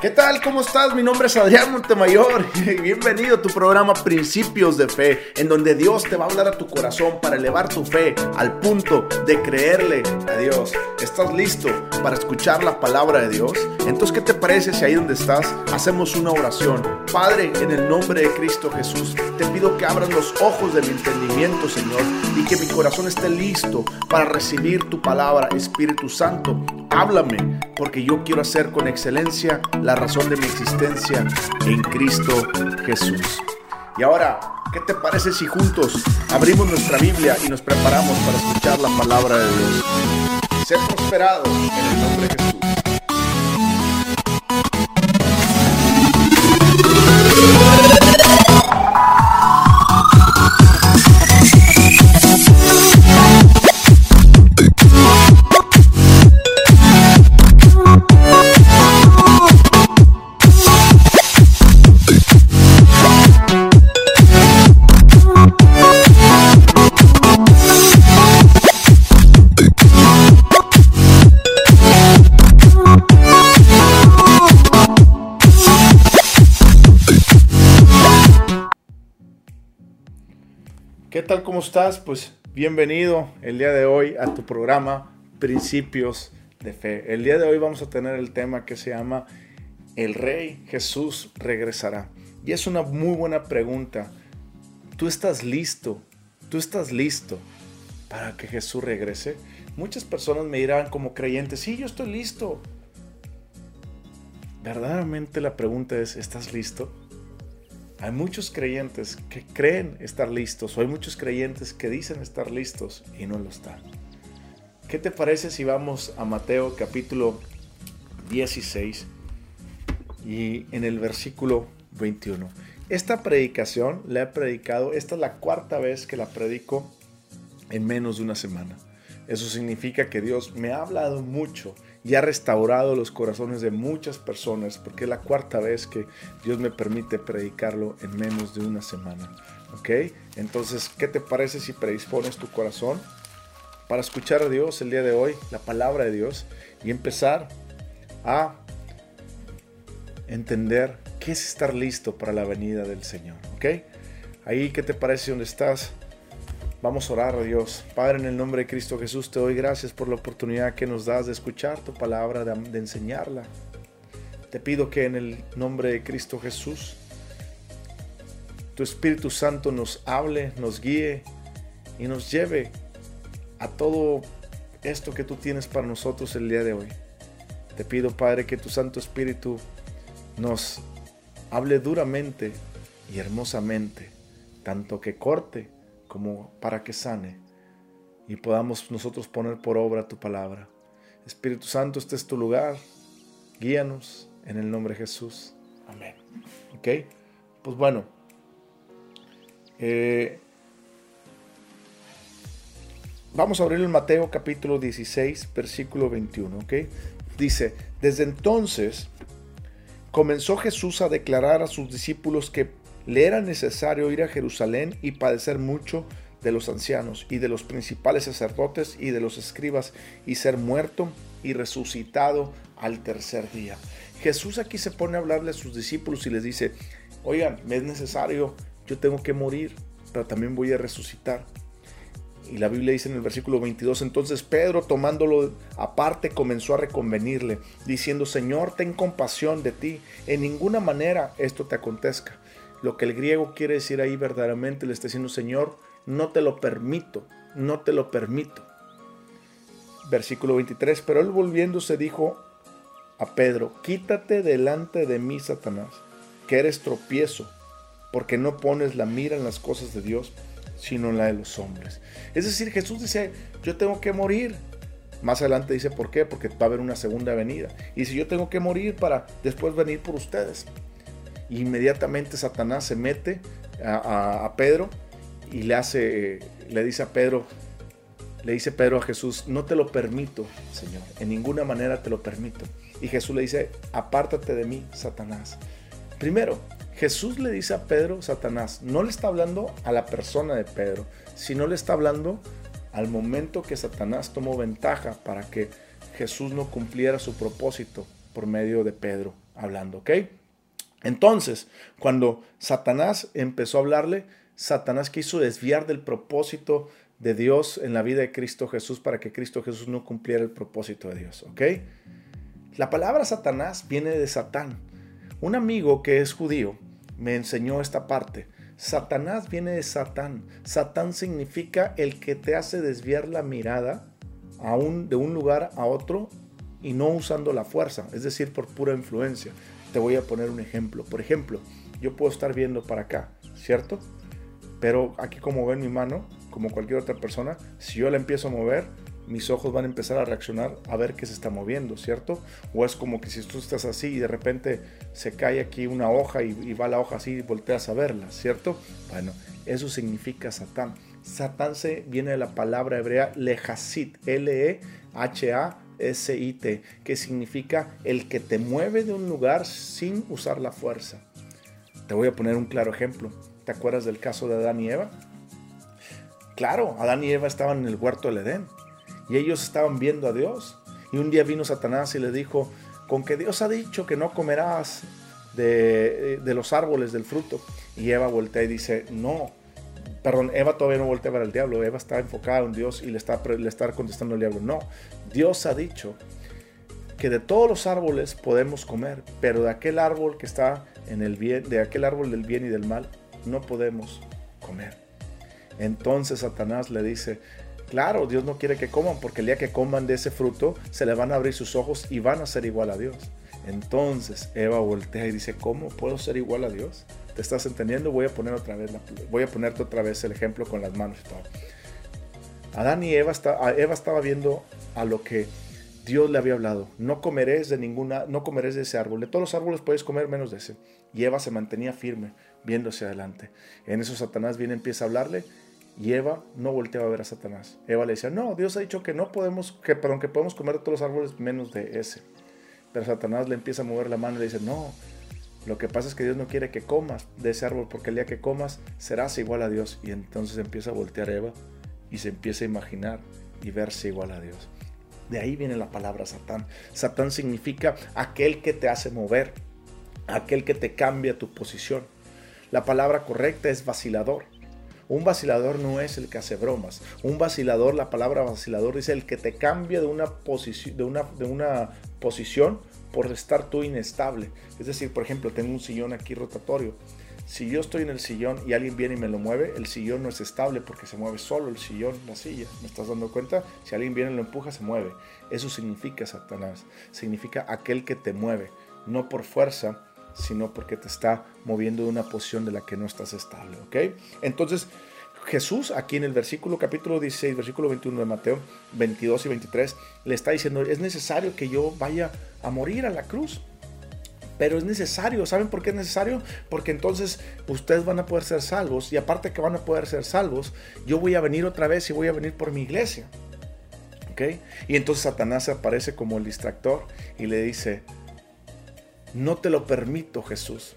¿Qué tal? ¿Cómo estás? Mi nombre es Adrián Montemayor y bienvenido a tu programa Principios de Fe, en donde Dios te va a hablar a tu corazón para elevar tu fe al punto de creerle a Dios. ¿Estás listo para escuchar la palabra de Dios? Entonces, ¿qué te parece si ahí donde estás hacemos una oración? Padre, en el nombre de Cristo Jesús, te pido que abras los ojos de mi entendimiento, Señor, y que mi corazón esté listo para recibir tu palabra, Espíritu Santo. Háblame, porque yo quiero hacer con excelencia la razón de mi existencia en Cristo Jesús. Y ahora, ¿qué te parece si juntos abrimos nuestra Biblia y nos preparamos para escuchar la palabra de Dios? Ser prosperado en el nombre de Jesús. Tal? ¿Cómo estás? Pues bienvenido el día de hoy a tu programa Principios de Fe. El día de hoy vamos a tener el tema que se llama El Rey Jesús regresará. Y es una muy buena pregunta. ¿Tú estás listo? ¿Tú estás listo para que Jesús regrese? Muchas personas me dirán como creyentes, sí, yo estoy listo. Verdaderamente la pregunta es, ¿estás listo? Hay muchos creyentes que creen estar listos o hay muchos creyentes que dicen estar listos y no lo están. ¿Qué te parece si vamos a Mateo capítulo 16 y en el versículo 21? Esta predicación la he predicado, esta es la cuarta vez que la predico en menos de una semana. Eso significa que Dios me ha hablado mucho y ha restaurado los corazones de muchas personas, porque es la cuarta vez que Dios me permite predicarlo en menos de una semana. ¿Ok? Entonces, ¿qué te parece si predispones tu corazón para escuchar a Dios el día de hoy, la palabra de Dios, y empezar a entender qué es estar listo para la venida del Señor? ¿Ok? Ahí, ¿qué te parece donde estás? Vamos a orar a Dios. Padre, en el nombre de Cristo Jesús, te doy gracias por la oportunidad que nos das de escuchar tu palabra, de, de, enseñarla. Te pido que en el nombre de Cristo Jesús, tu Espíritu Santo nos hable, nos guíe y nos lleve a todo esto que tú tienes para nosotros el día de hoy. Te pido, Padre, que tu Santo Espíritu nos hable duramente y hermosamente, tanto que corte como para que sane y podamos nosotros poner por obra tu palabra. Espíritu Santo, este es tu lugar. Guíanos en el nombre de Jesús. Amén. ¿Ok? Pues bueno. Eh, vamos a abrir el Mateo capítulo 16, versículo 21. ¿Ok? Dice, desde entonces comenzó Jesús a declarar a sus discípulos que le era necesario ir a Jerusalén y padecer mucho de los ancianos y de los principales sacerdotes y de los escribas y ser muerto y resucitado al tercer día. Jesús aquí se pone a hablarle a sus discípulos y les dice, oigan, me es necesario, yo tengo que morir, pero también voy a resucitar. Y la Biblia dice en el versículo 22, entonces Pedro tomándolo aparte comenzó a reconvenirle, diciendo, Señor, ten compasión de ti, en ninguna manera esto te acontezca. Lo que el griego quiere decir ahí verdaderamente le está diciendo, Señor, no te lo permito, no te lo permito. Versículo 23, pero él volviéndose dijo a Pedro, quítate delante de mí, Satanás, que eres tropiezo, porque no pones la mira en las cosas de Dios, sino en la de los hombres. Es decir, Jesús dice, yo tengo que morir. Más adelante dice, ¿por qué? Porque va a haber una segunda venida. Y si yo tengo que morir para después venir por ustedes. Inmediatamente Satanás se mete a, Pedro y le hace, le dice a Pedro, le dice Pedro a Jesús, no te lo permito, Señor, en ninguna manera te lo permito. Y Jesús le dice, apártate de mí, Satanás. Primero, Jesús le dice a Pedro, Satanás, no le está hablando a la persona de Pedro, sino le está hablando al momento que Satanás tomó ventaja para que Jesús no cumpliera su propósito por medio de Pedro hablando, ¿ok? Entonces, cuando Satanás empezó a hablarle, Satanás quiso desviar del propósito de Dios en la vida de Cristo Jesús para que Cristo Jesús no cumpliera el propósito de Dios, ¿ok? La palabra Satanás viene de Satán. Un amigo que es judío me enseñó esta parte. Satanás viene de Satán. Satán significa el que te hace desviar la mirada a de un lugar a otro y no usando la fuerza, es decir, por pura influencia. Te voy a poner un ejemplo. Por ejemplo, yo puedo estar viendo para acá, ¿cierto? Pero aquí como ven mi mano, como cualquier otra persona, si yo la empiezo a mover, mis ojos van a empezar a reaccionar a ver qué se está moviendo, ¿cierto? O es como que si tú estás así y de repente se cae aquí una hoja y, va la hoja así y volteas a verla, ¿cierto? Bueno, eso significa Satán. Satán se viene de la palabra hebrea lehasit, L-E-H-A S-I-T, que significa el que te mueve de un lugar sin usar la fuerza. Te voy a poner un claro ejemplo. ¿Te acuerdas del caso de Adán y Eva? Claro, Adán y Eva estaban en el huerto del Edén y ellos estaban viendo a Dios. Y un día vino Satanás y le dijo, con que Dios ha dicho que no comerás de, de los árboles del fruto. Y Eva voltea y dice, no, perdón, Eva todavía no voltea para el diablo, Eva está enfocada en Dios y le está, le está contestando al diablo. No, Dios ha dicho que de todos los árboles podemos comer, pero de aquel árbol que está en el bien, de aquel árbol del bien y del mal, no podemos comer. Entonces Satanás le dice, claro, Dios no quiere que coman, porque el día que coman de ese fruto, se le van a abrir sus ojos y van a ser igual a Dios. Entonces Eva voltea y dice, ¿cómo puedo ser igual a Dios? ¿Te estás entendiendo? Voy a poner otra vez voy a ponerte otra vez el ejemplo con las manos y todo. Adán y Eva, Eva estaba viendo a lo que Dios le había hablado. No comeréis de ninguna, no comeréis de ese árbol. De todos los árboles puedes comer menos de ese. Y Eva se mantenía firme, viéndose adelante. En eso Satanás viene, empieza a hablarle y Eva no volteaba a ver a Satanás. Eva le decía, no, Dios ha dicho que no podemos, que, perdón, que podemos comer de todos los árboles menos de ese. Pero Satanás le empieza a mover la mano y le dice, no, lo que pasa es que Dios no quiere que comas de ese árbol porque el día que comas serás igual a Dios. Y entonces empieza a voltear Eva y se empieza a imaginar y verse igual a Dios. De ahí viene la palabra Satán. Satán significa aquel que te hace mover, aquel que te cambia tu posición. La palabra correcta es vacilador. Un vacilador no es el que hace bromas. Un vacilador, la palabra vacilador dice el que te cambia de una, posición, de una, de una posición por estar tú inestable. Es decir, por ejemplo, tengo un sillón aquí rotatorio. Si yo estoy en el sillón y alguien viene y me lo mueve, el sillón no es estable porque se mueve solo el sillón, la silla. ¿Me estás dando cuenta? Si alguien viene y lo empuja, se mueve. Eso significa Satanás. Significa aquel que te mueve, no por fuerza, sino porque te está moviendo de una posición de la que no estás estable. ¿Ok? Entonces, Jesús aquí en el versículo capítulo 16, versículo 21 de Mateo 22 y 23, le está diciendo, es necesario que yo vaya a morir a la cruz. Pero es necesario, ¿saben por qué es necesario? Porque entonces ustedes van a poder ser salvos y aparte que van a poder ser salvos, yo voy a venir otra vez y voy a venir por mi iglesia. ¿Ok? Y entonces Satanás aparece como el distractor y le dice, no te lo permito Jesús.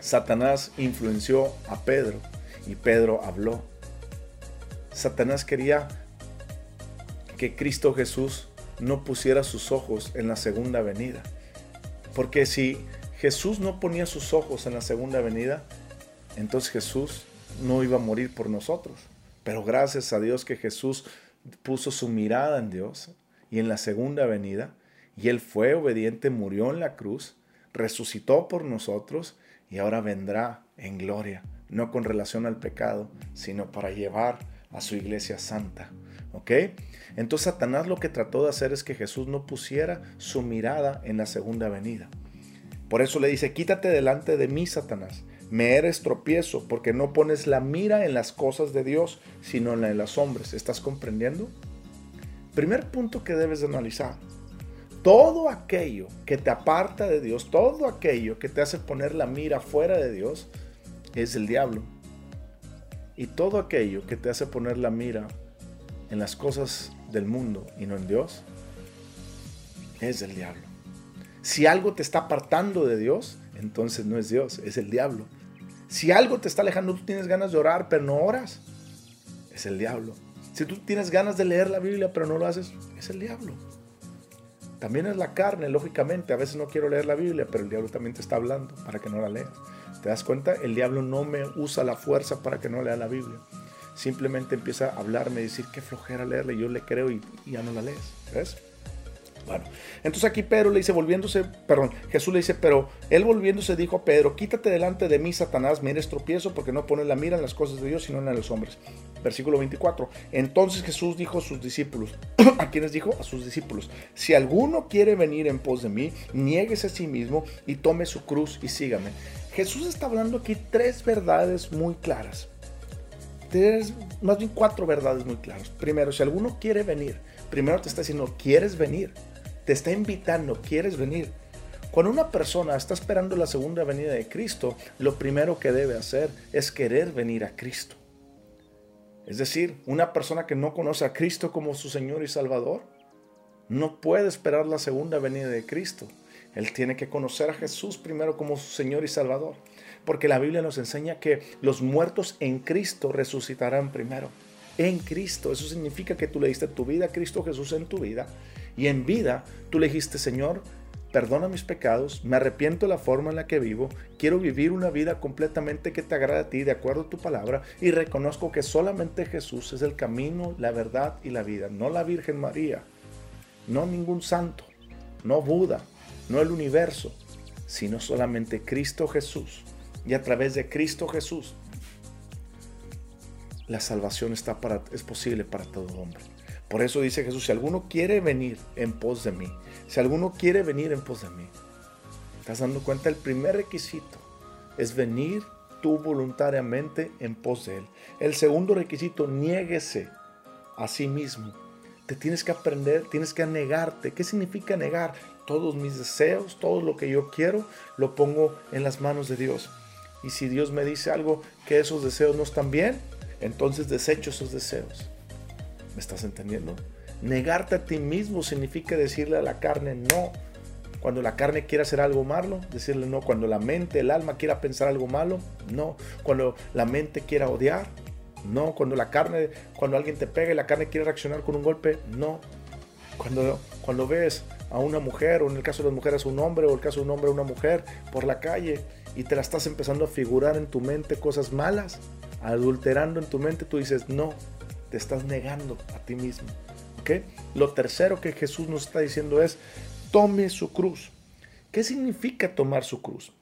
Satanás influenció a Pedro y Pedro habló. Satanás quería que Cristo Jesús no pusiera sus ojos en la segunda venida. Porque si Jesús no ponía sus ojos en la segunda venida, entonces Jesús no iba a morir por nosotros. Pero gracias a Dios que Jesús puso su mirada en Dios y en la segunda venida, y Él fue obediente, murió en la cruz, resucitó por nosotros y ahora vendrá en gloria no con relación al pecado, sino para llevar a su iglesia santa. ¿Ok? Entonces Satanás lo que trató de hacer es que Jesús no pusiera su mirada en la segunda venida. Por eso le dice, quítate delante de mí, Satanás. Me eres tropiezo porque no pones la mira en las cosas de Dios, sino en la de los hombres. ¿Estás comprendiendo? Primer punto que debes de analizar. Todo aquello que te aparta de Dios, todo aquello que te hace poner la mira fuera de Dios, es el diablo. Y todo aquello que te hace poner la mira en las cosas del mundo y no en Dios, es el diablo. Si algo te está apartando de Dios, entonces no es Dios, es el diablo. Si algo te está alejando, tú tienes ganas de orar, pero no oras, es el diablo. Si tú tienes ganas de leer la Biblia, pero no lo haces, es el diablo. También es la carne, lógicamente. A veces no quiero leer la Biblia, pero el diablo también te está hablando para que no la leas. ¿Te das cuenta? El diablo no me usa la fuerza para que no lea la Biblia. Simplemente empieza a hablarme y decir qué flojera leerle. Yo le creo y, y ya no la lees. ¿Ves? Bueno, entonces aquí Pedro le dice, volviéndose, perdón, Jesús le dice, pero él volviéndose dijo a Pedro, quítate delante de mí, Satanás, me eres tropiezo porque no pones la mira en las cosas de Dios, sino en los hombres. Versículo 24. Entonces Jesús dijo a sus discípulos, ¿a quienes dijo? A sus discípulos, si alguno quiere venir en pos de mí, nieguese a sí mismo y tome su cruz y sígame. Jesús está hablando aquí tres verdades muy claras. Tres, más bien cuatro verdades muy claras. Primero, si alguno quiere venir, primero te está diciendo, ¿quieres venir? te está invitando, quieres venir. Cuando una persona está esperando la segunda venida de Cristo, lo primero que debe hacer es querer venir a Cristo. Es decir, una persona que no conoce a Cristo como su Señor y Salvador, no puede esperar la segunda venida de Cristo. Él tiene que conocer a Jesús primero como su Señor y Salvador. Porque la Biblia nos enseña que los muertos en Cristo resucitarán primero. En Cristo. Eso significa que tú le diste tu vida a Cristo Jesús en tu vida y en vida tú le dijiste, Señor, perdona mis pecados, me arrepiento de la forma en la que vivo, quiero vivir una vida completamente que te agrade a ti, de acuerdo a tu palabra, y reconozco que solamente Jesús es el camino, la verdad y la vida, no la Virgen María, no ningún santo, no Buda, no el universo, sino solamente Cristo Jesús. Y a través de Cristo Jesús, la salvación está para, es posible para todo hombre. Por eso dice Jesús, si alguno quiere venir en pos de mí, si alguno quiere venir en pos de mí, ¿estás dando cuenta? El primer requisito es venir tú voluntariamente en pos de Él. El segundo requisito, niéguese a sí mismo. Te tienes que aprender, tienes que negarte. ¿Qué significa negar? Todos mis deseos, todo lo que yo quiero, lo pongo en las manos de Dios. Y si Dios me dice algo que esos deseos no están bien, entonces desecho esos deseos. ¿Me estás entendiendo? Negarte a ti mismo significa decirle a la carne no. Cuando la carne quiere hacer algo malo, decirle no. Cuando la mente, el alma quiera pensar algo malo, no. Cuando la mente quiera odiar, no. Cuando la carne, cuando alguien te pega y la carne quiere reaccionar con un golpe, no. Cuando, cuando ves a una mujer, o en el caso de las mujeres a un hombre, o en el caso de un hombre a una mujer, por la calle, y te la estás empezando a figurar en tu mente cosas malas, adulterando en tu mente, tú dices, no, te estás negando a ti mismo. ¿ok? Lo tercero que Jesús nos está diciendo es, tome su cruz. ¿Qué significa tomar su cruz?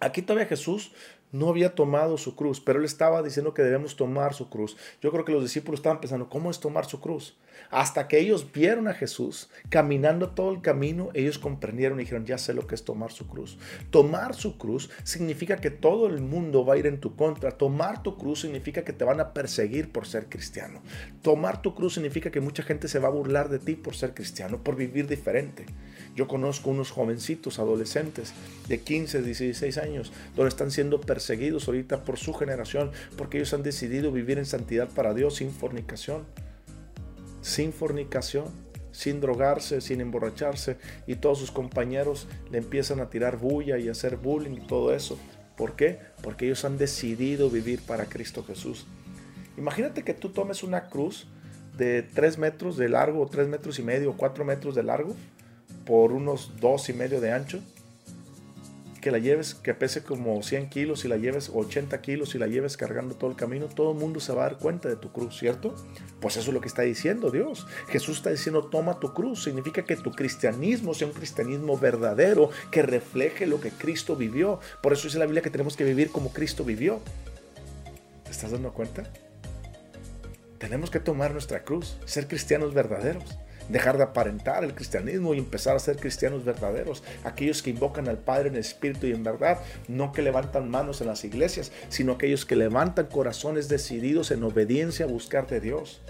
Aquí todavía Jesús no había tomado su cruz, pero él estaba diciendo que debemos tomar su cruz. Yo creo que los discípulos estaban pensando, ¿cómo es tomar su cruz? Hasta que ellos vieron a Jesús caminando todo el camino, ellos comprendieron y dijeron, ya sé lo que es tomar su cruz. Tomar su cruz significa que todo el mundo va a ir en tu contra. Tomar tu cruz significa que te van a perseguir por ser cristiano. Tomar tu cruz significa que mucha gente se va a burlar de ti por ser cristiano, por vivir diferente. Yo conozco unos jovencitos, adolescentes de 15, 16 años, donde están siendo perseguidos ahorita por su generación, porque ellos han decidido vivir en santidad para Dios sin fornicación. Sin fornicación, sin drogarse, sin emborracharse, y todos sus compañeros le empiezan a tirar bulla y a hacer bullying y todo eso. ¿Por qué? Porque ellos han decidido vivir para Cristo Jesús. Imagínate que tú tomes una cruz de 3 metros de largo, 3 metros y medio, 4 metros de largo, por unos dos y medio de ancho, que la lleves, que pese como 100 kilos y la lleves 80 kilos y la lleves cargando todo el camino, todo el mundo se va a dar cuenta de tu cruz, ¿cierto? Pues eso es lo que está diciendo Dios. Jesús está diciendo, toma tu cruz. Significa que tu cristianismo sea un cristianismo verdadero, que refleje lo que Cristo vivió. Por eso dice la Biblia que tenemos que vivir como Cristo vivió. ¿Te estás dando cuenta? Tenemos que tomar nuestra cruz, ser cristianos verdaderos dejar de aparentar el cristianismo y empezar a ser cristianos verdaderos, aquellos que invocan al Padre en espíritu y en verdad, no que levantan manos en las iglesias, sino aquellos que levantan corazones decididos en obediencia a buscar de Dios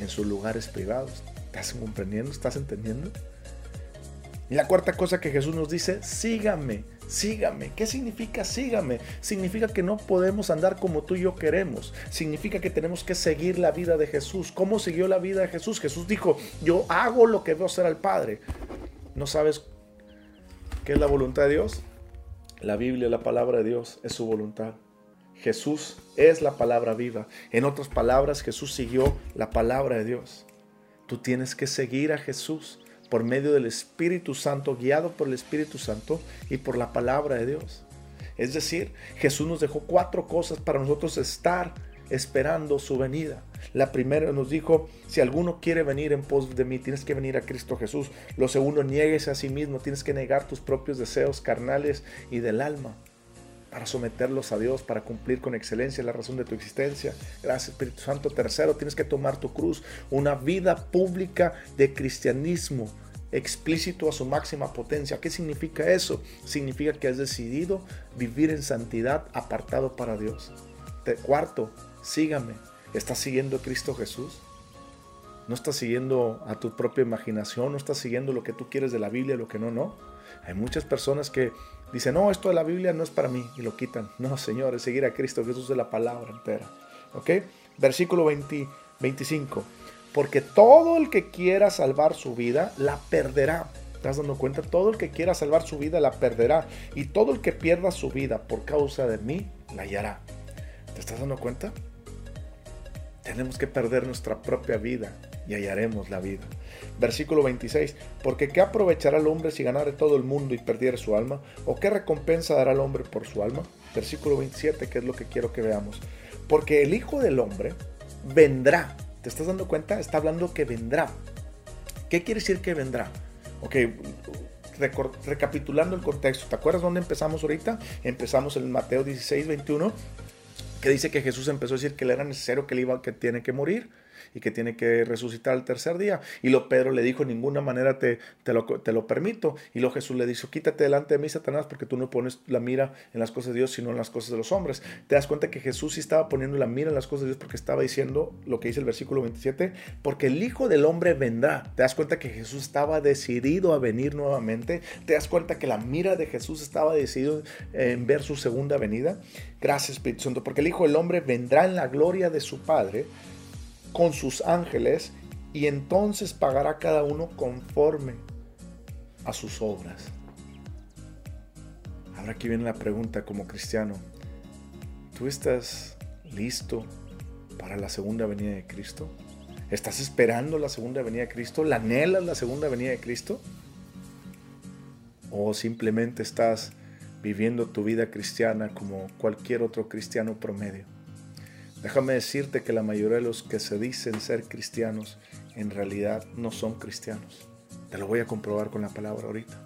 en sus lugares privados. ¿Estás comprendiendo? ¿Estás entendiendo? Y la cuarta cosa que Jesús nos dice, sígame, sígame. ¿Qué significa sígame? Significa que no podemos andar como tú y yo queremos. Significa que tenemos que seguir la vida de Jesús. ¿Cómo siguió la vida de Jesús? Jesús dijo, yo hago lo que veo hacer al Padre. ¿No sabes qué es la voluntad de Dios? La Biblia, la palabra de Dios, es su voluntad. Jesús es la palabra viva. En otras palabras, Jesús siguió la palabra de Dios. Tú tienes que seguir a Jesús por medio del Espíritu Santo, guiado por el Espíritu Santo y por la palabra de Dios. Es decir, Jesús nos dejó cuatro cosas para nosotros estar esperando su venida. La primera nos dijo, si alguno quiere venir en pos de mí, tienes que venir a Cristo Jesús. Lo segundo, niegues a sí mismo, tienes que negar tus propios deseos carnales y del alma para someterlos a Dios, para cumplir con excelencia la razón de tu existencia. Gracias Espíritu Santo. Tercero, tienes que tomar tu cruz, una vida pública de cristianismo explícito a su máxima potencia. ¿Qué significa eso? Significa que has decidido vivir en santidad apartado para Dios. cuarto, sígame. ¿Estás siguiendo a Cristo Jesús? ¿No estás siguiendo a tu propia imaginación? ¿No estás siguiendo lo que tú quieres de la Biblia, lo que no, no? Hay muchas personas que dicen, no, esto de la Biblia no es para mí y lo quitan. No, Señor, es seguir a Cristo Jesús de la palabra entera. ¿Ok? Versículo 25. Porque todo el que quiera salvar su vida, la perderá. ¿Te estás dando cuenta? Todo el que quiera salvar su vida, la perderá. Y todo el que pierda su vida por causa de mí, la hallará. ¿Te estás dando cuenta? Tenemos que perder nuestra propia vida y hallaremos la vida. Versículo 26. Porque ¿qué aprovechará el hombre si ganare todo el mundo y perdiere su alma? ¿O qué recompensa dará el hombre por su alma? Versículo 27, que es lo que quiero que veamos. Porque el Hijo del Hombre vendrá. ¿Te estás dando cuenta? Está hablando que vendrá. ¿Qué quiere decir que vendrá? Ok, recapitulando el contexto. ¿Te acuerdas dónde empezamos ahorita? Empezamos en Mateo 16, 21 que dice que Jesús empezó a decir que le era necesario que él iba, que tiene que morir y que tiene que resucitar al tercer día. Y lo Pedro le dijo, ninguna manera te, te, lo, te lo permito. Y luego Jesús le dijo, quítate delante de mí, Satanás, porque tú no pones la mira en las cosas de Dios, sino en las cosas de los hombres. Te das cuenta que Jesús sí estaba poniendo la mira en las cosas de Dios porque estaba diciendo lo que dice el versículo 27, porque el Hijo del Hombre vendrá. Te das cuenta que Jesús estaba decidido a venir nuevamente. Te das cuenta que la mira de Jesús estaba decidido en ver su segunda venida. Gracias Espíritu Santo, porque el Hijo del Hombre vendrá en la gloria de su Padre con sus ángeles y entonces pagará cada uno conforme a sus obras. Ahora aquí viene la pregunta como cristiano. ¿Tú estás listo para la segunda venida de Cristo? ¿Estás esperando la segunda venida de Cristo? ¿La anhelas la segunda venida de Cristo? ¿O simplemente estás viviendo tu vida cristiana como cualquier otro cristiano promedio? Déjame decirte que la mayoría de los que se dicen ser cristianos en realidad no son cristianos. Te lo voy a comprobar con la palabra ahorita.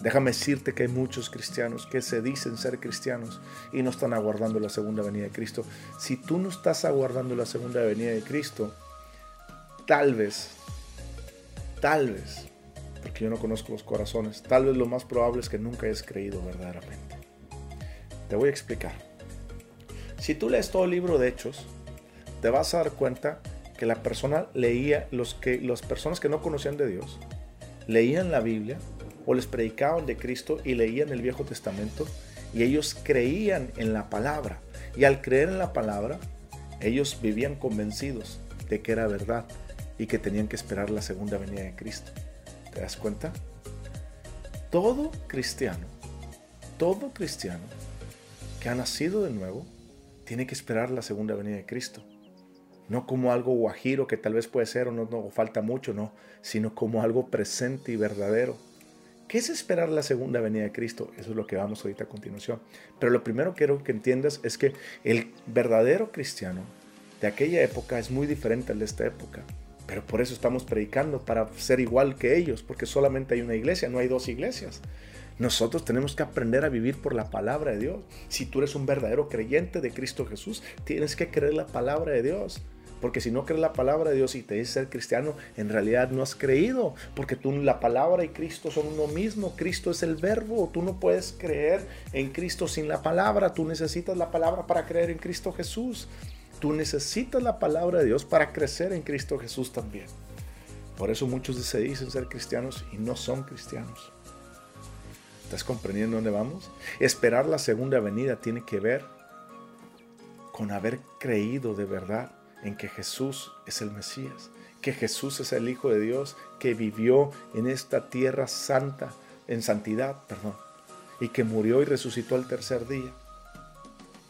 Déjame decirte que hay muchos cristianos que se dicen ser cristianos y no están aguardando la segunda venida de Cristo. Si tú no estás aguardando la segunda venida de Cristo, tal vez, tal vez, porque yo no conozco los corazones, tal vez lo más probable es que nunca hayas creído verdaderamente. Te voy a explicar. Si tú lees todo el libro de Hechos, te vas a dar cuenta que la persona leía, los que, las personas que no conocían de Dios, leían la Biblia o les predicaban de Cristo y leían el Viejo Testamento y ellos creían en la palabra. Y al creer en la palabra, ellos vivían convencidos de que era verdad y que tenían que esperar la segunda venida de Cristo. ¿Te das cuenta? Todo cristiano, todo cristiano que ha nacido de nuevo, tiene que esperar la segunda venida de Cristo. No como algo guajiro que tal vez puede ser o no, falta mucho, no, sino como algo presente y verdadero. ¿Qué es esperar la segunda venida de Cristo? Eso es lo que vamos ahorita a continuación. Pero lo primero que quiero que entiendas es que el verdadero cristiano de aquella época es muy diferente al de esta época. Pero por eso estamos predicando, para ser igual que ellos, porque solamente hay una iglesia, no hay dos iglesias. Nosotros tenemos que aprender a vivir por la palabra de Dios. Si tú eres un verdadero creyente de Cristo Jesús, tienes que creer la palabra de Dios. Porque si no crees la palabra de Dios y te dices ser cristiano, en realidad no has creído. Porque tú, la palabra y Cristo son uno mismo. Cristo es el verbo. Tú no puedes creer en Cristo sin la palabra. Tú necesitas la palabra para creer en Cristo Jesús. Tú necesitas la palabra de Dios para crecer en Cristo Jesús también. Por eso muchos se dicen ser cristianos y no son cristianos. ¿Estás comprendiendo dónde vamos? Esperar la segunda venida tiene que ver con haber creído de verdad en que Jesús es el Mesías, que Jesús es el Hijo de Dios, que vivió en esta tierra santa, en santidad, perdón, y que murió y resucitó al tercer día.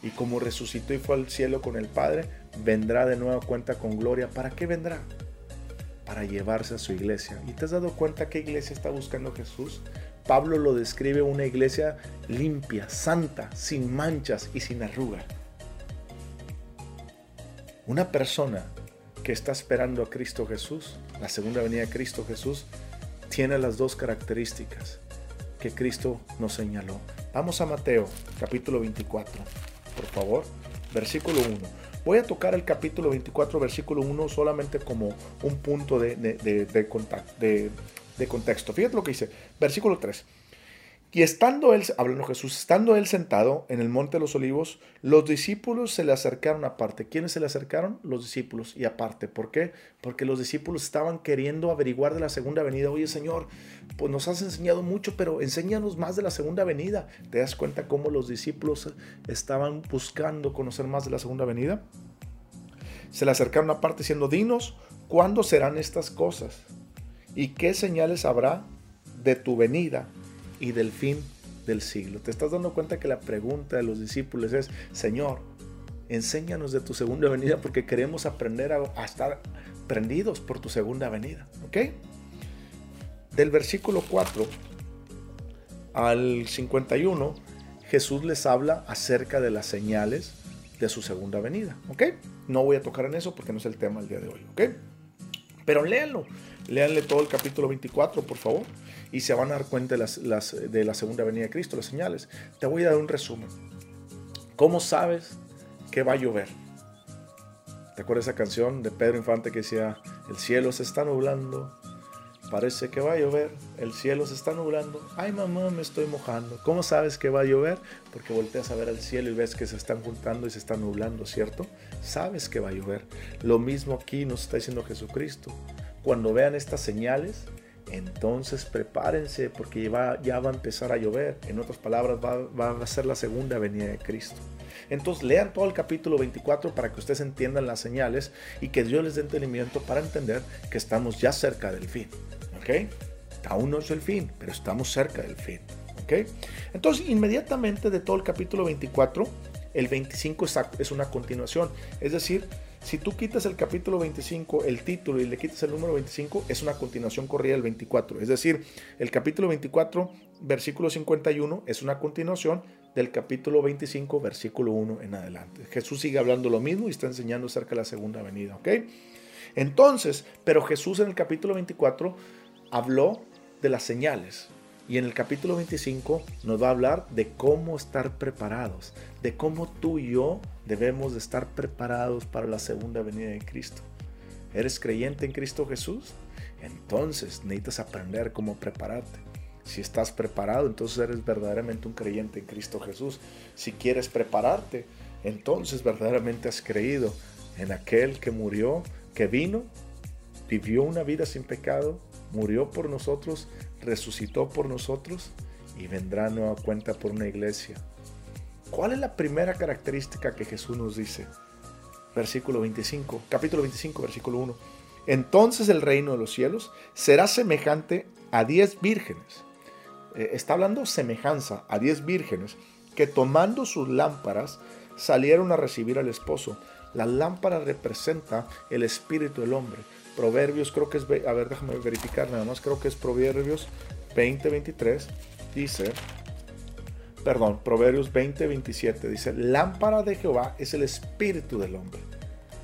Y como resucitó y fue al cielo con el Padre, vendrá de nueva cuenta con gloria. ¿Para qué vendrá? para llevarse a su iglesia. ¿Y te has dado cuenta qué iglesia está buscando Jesús? Pablo lo describe una iglesia limpia, santa, sin manchas y sin arruga. Una persona que está esperando a Cristo Jesús, la segunda venida de Cristo Jesús, tiene las dos características que Cristo nos señaló. Vamos a Mateo, capítulo 24, por favor, versículo 1. Voy a tocar el capítulo 24, versículo 1 solamente como un punto de, de contexto. Fíjate lo que dice, versículo 3. Y estando él, hablando Jesús, estando él sentado en el monte de los olivos, los discípulos se le acercaron aparte. ¿Quiénes se le acercaron? Los discípulos y aparte. ¿Por qué? Porque los discípulos estaban queriendo averiguar de la segunda venida. Oye Señor, pues nos has enseñado mucho, pero enséñanos más de la segunda venida. ¿Te das cuenta cómo los discípulos estaban buscando conocer más de la segunda venida? Se le acercaron aparte diciendo, dinos, ¿cuándo serán estas cosas? ¿Y qué señales habrá de tu venida y del fin del siglo. Te estás dando cuenta que la pregunta de los discípulos es, Señor, enséñanos de tu segunda venida porque queremos aprender a, estar prendidos por tu segunda venida. ¿Ok? Del versículo 4 al 51, Jesús les habla acerca de las señales de su segunda venida. ¿Ok? No voy a tocar en eso porque no es el tema del día de hoy. ¿Ok? Pero léanlo. Léanle todo el capítulo 24, por favor y se van a dar cuenta de la segunda venida de Cristo, las señales. Te voy a dar un resumen. ¿Cómo sabes que va a llover? ¿Te acuerdas esa canción de Pedro Infante que decía, el cielo se está nublando, parece que va a llover, el cielo se está nublando, ay mamá me estoy mojando. ¿Cómo sabes que va a llover? Porque volteas a ver al cielo y ves que se están juntando y se están nublando, ¿cierto? Sabes que va a llover. Lo mismo aquí nos está diciendo Jesucristo. Cuando vean estas señales, entonces prepárense porque ya va, a empezar a llover. En otras palabras, va, a ser la segunda venida de Cristo. Entonces lean todo el capítulo 24 para que ustedes entiendan las señales y que Dios les dé entendimiento para entender que estamos ya cerca del fin. ¿Ok? Aún no es el fin, pero estamos cerca del fin. ¿Ok? Entonces inmediatamente de todo el capítulo 24, el 25 es una continuación. Es decir, si tú quitas el capítulo 25, el título y le quitas el número 25, es una continuación corrida del 24. Es decir, el capítulo 24, versículo 51, es una continuación del capítulo 25, versículo 1 en adelante. Jesús sigue hablando lo mismo y está enseñando acerca de la segunda venida, ¿ok? Entonces, pero Jesús en el capítulo 24 habló de las señales. Y en el capítulo 25 nos va a hablar de cómo estar preparados, de cómo tú y yo debemos de estar preparados para la segunda venida de Cristo. ¿Eres creyente en Cristo Jesús? Entonces necesitas aprender cómo prepararte. Si estás preparado, entonces eres verdaderamente un creyente en Cristo Jesús. Si quieres prepararte, entonces verdaderamente has creído en aquel que murió, que vino, vivió una vida sin pecado, murió por nosotros, resucitó por nosotros y vendrá nueva cuenta por una iglesia ¿Cuál es la primera característica que Jesús nos dice? Versículo 25, capítulo 25, versículo 1. Entonces el reino de los cielos será semejante a diez vírgenes. Eh, está hablando semejanza a diez vírgenes que tomando sus lámparas salieron a recibir al esposo. La lámpara representa el espíritu del hombre. Proverbios, creo que es, a ver, déjame verificar nada más, creo que es Proverbios 20, 23. Dice, perdón, Proverbios 20, 27 dice, lámpara de Jehová es el espíritu del hombre,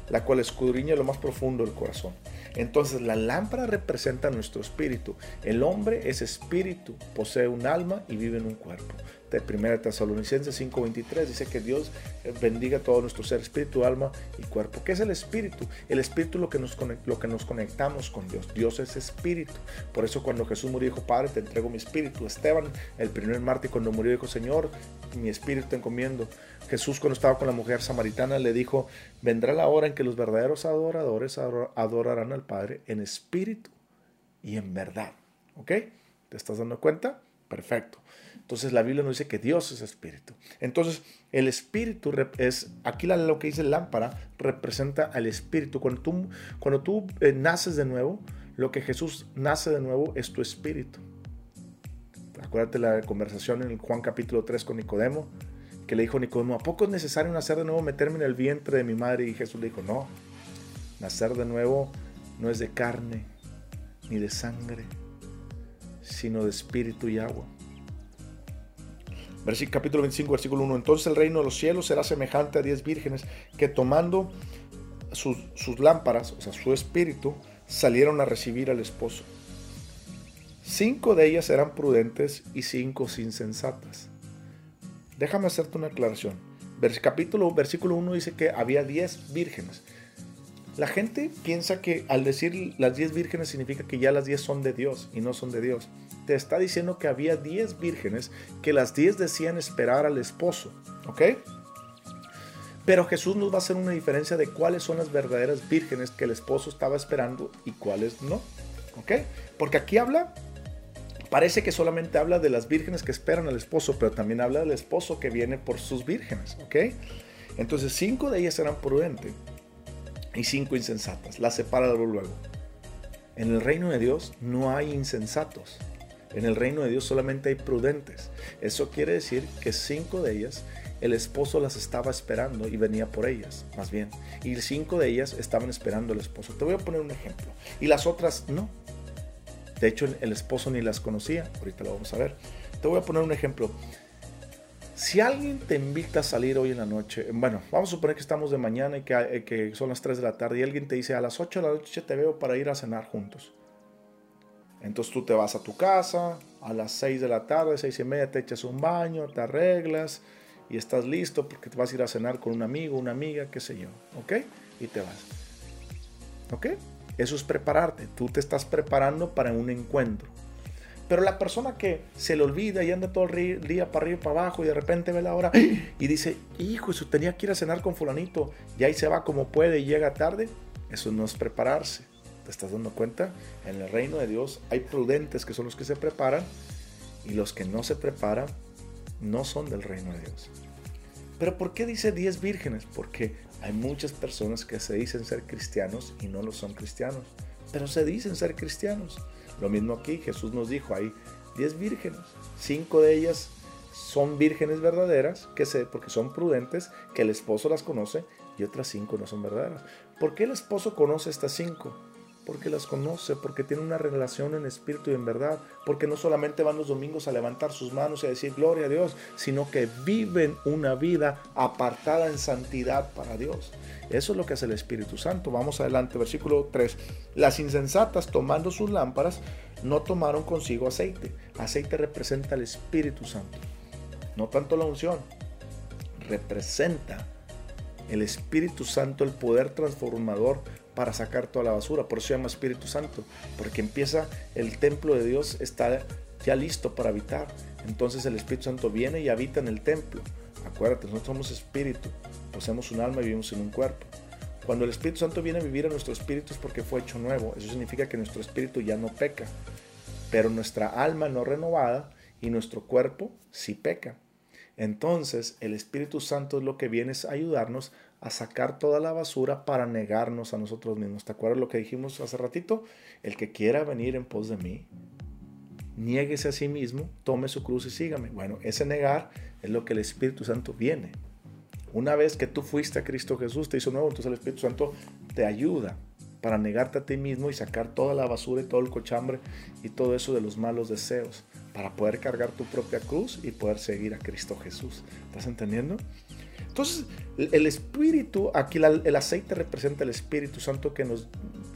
la cual escudriña lo más profundo del corazón. Entonces la lámpara representa nuestro espíritu. El hombre es espíritu, posee un alma y vive en un cuerpo de 1 Tesalonicenses 5:23 dice que Dios eh, bendiga todo nuestro ser, espíritu, alma y cuerpo. ¿Qué es el espíritu? El espíritu es lo que nos, conectamos con Dios. Dios es espíritu. Por eso cuando Jesús murió dijo, Padre, te entrego mi espíritu. Esteban, el primer mártir cuando murió dijo, Señor, mi espíritu te encomiendo. Jesús cuando estaba con la mujer samaritana le dijo, vendrá la hora en que los verdaderos adoradores adorarán al Padre en espíritu y en verdad. ¿Ok? ¿Te estás dando cuenta? Perfecto. Entonces la Biblia nos dice que Dios es espíritu. Entonces el espíritu es, aquí lo que dice lámpara representa al espíritu. Cuando tú, cuando tú eh, naces de nuevo, lo que Jesús nace de nuevo es tu espíritu. Acuérdate la conversación en Juan capítulo 3 con Nicodemo, que le dijo Nicodemo, ¿a poco es necesario nacer de nuevo, meterme en el vientre de mi madre? Y Jesús le dijo, no, nacer de nuevo no es de carne ni de sangre, sino de espíritu y agua. Versículo, capítulo 25, versículo 1. Entonces el reino de los cielos será semejante a diez vírgenes que tomando sus, sus lámparas, o sea, su espíritu, salieron a recibir al esposo. Cinco de ellas eran prudentes y cinco insensatas. Déjame hacerte una aclaración. capítulo, versículo 1 dice que había diez vírgenes. La gente piensa que al decir las diez vírgenes significa que ya las diez son de Dios y no son de Dios. Te está diciendo que había diez vírgenes que las diez decían esperar al esposo. ¿Ok? Pero Jesús nos va a hacer una diferencia de cuáles son las verdaderas vírgenes que el esposo estaba esperando y cuáles no. ¿Ok? Porque aquí habla, parece que solamente habla de las vírgenes que esperan al esposo, pero también habla del esposo que viene por sus vírgenes. ¿Ok? Entonces cinco de ellas eran prudentes y cinco insensatas. Las separa luego. En el reino de Dios no hay insensatos. En el reino de Dios solamente hay prudentes. Eso quiere decir que cinco de ellas el esposo las estaba esperando y venía por ellas, más bien. Y cinco de ellas estaban esperando al esposo. Te voy a poner un ejemplo. Y las otras no. De hecho, el esposo ni las conocía. Ahorita lo vamos a ver. Te voy a poner un ejemplo. Si alguien te invita a salir hoy en la noche, bueno, vamos a suponer que estamos de mañana y que, eh, que son las 3 de la tarde y alguien te dice a las 8 de la noche te veo para ir a cenar juntos. Entonces tú te vas a tu casa, a las 6 de la tarde, 6 y media te echas un baño, te arreglas, y estás listo porque te vas a ir a cenar con un amigo, una amiga, qué sé yo, ¿ok? Y te vas. ¿Ok? Eso es prepararte. Tú te estás preparando para un encuentro. Pero la persona que se le olvida y anda todo el día para arriba y para abajo y de repente ve la hora y dice, hijo, eso tenía que ir a cenar con fulanito y ahí se va como puede y llega tarde, eso no es prepararse. ¿Te estás dando cuenta? En el reino de Dios hay prudentes que son los que se preparan y los que no se preparan no son del reino de Dios. Pero ¿por qué dice 10 vírgenes? Porque hay muchas personas que se dicen ser cristianos y no lo son cristianos, pero se dicen ser cristianos. Lo mismo aquí, Jesús nos dijo, hay 10 vírgenes, cinco de ellas son vírgenes verdaderas, que se, porque son prudentes, que el esposo las conoce, y otras cinco no son verdaderas. ¿Por qué el esposo conoce estas cinco? Porque las conoce, porque tiene una relación en espíritu y en verdad, porque no solamente van los domingos a levantar sus manos y a decir gloria a Dios, sino que viven una vida apartada en santidad para Dios. Eso es lo que hace el Espíritu Santo. Vamos adelante, versículo 3. Las insensatas tomando sus lámparas no tomaron consigo aceite. Aceite representa al Espíritu Santo, no tanto la unción, representa el Espíritu Santo, el poder transformador para sacar toda la basura. Por eso se llama Espíritu Santo, porque empieza el templo de Dios, está ya listo para habitar. Entonces el Espíritu Santo viene y habita en el templo. Acuérdate, nosotros somos espíritu, poseemos un alma y vivimos en un cuerpo. Cuando el Espíritu Santo viene a vivir en nuestro espíritu es porque fue hecho nuevo. Eso significa que nuestro espíritu ya no peca, pero nuestra alma no renovada y nuestro cuerpo sí peca. Entonces el Espíritu Santo es lo que viene a ayudarnos a sacar toda la basura para negarnos a nosotros mismos. ¿Te acuerdas lo que dijimos hace ratito? El que quiera venir en pos de mí, niéguese a sí mismo, tome su cruz y sígame. Bueno, ese negar es lo que el Espíritu Santo viene. Una vez que tú fuiste a Cristo Jesús, te hizo nuevo, entonces el Espíritu Santo te ayuda para negarte a ti mismo y sacar toda la basura y todo el cochambre y todo eso de los malos deseos, para poder cargar tu propia cruz y poder seguir a Cristo Jesús. ¿Estás entendiendo? Entonces, el Espíritu, aquí el aceite representa el Espíritu Santo que nos,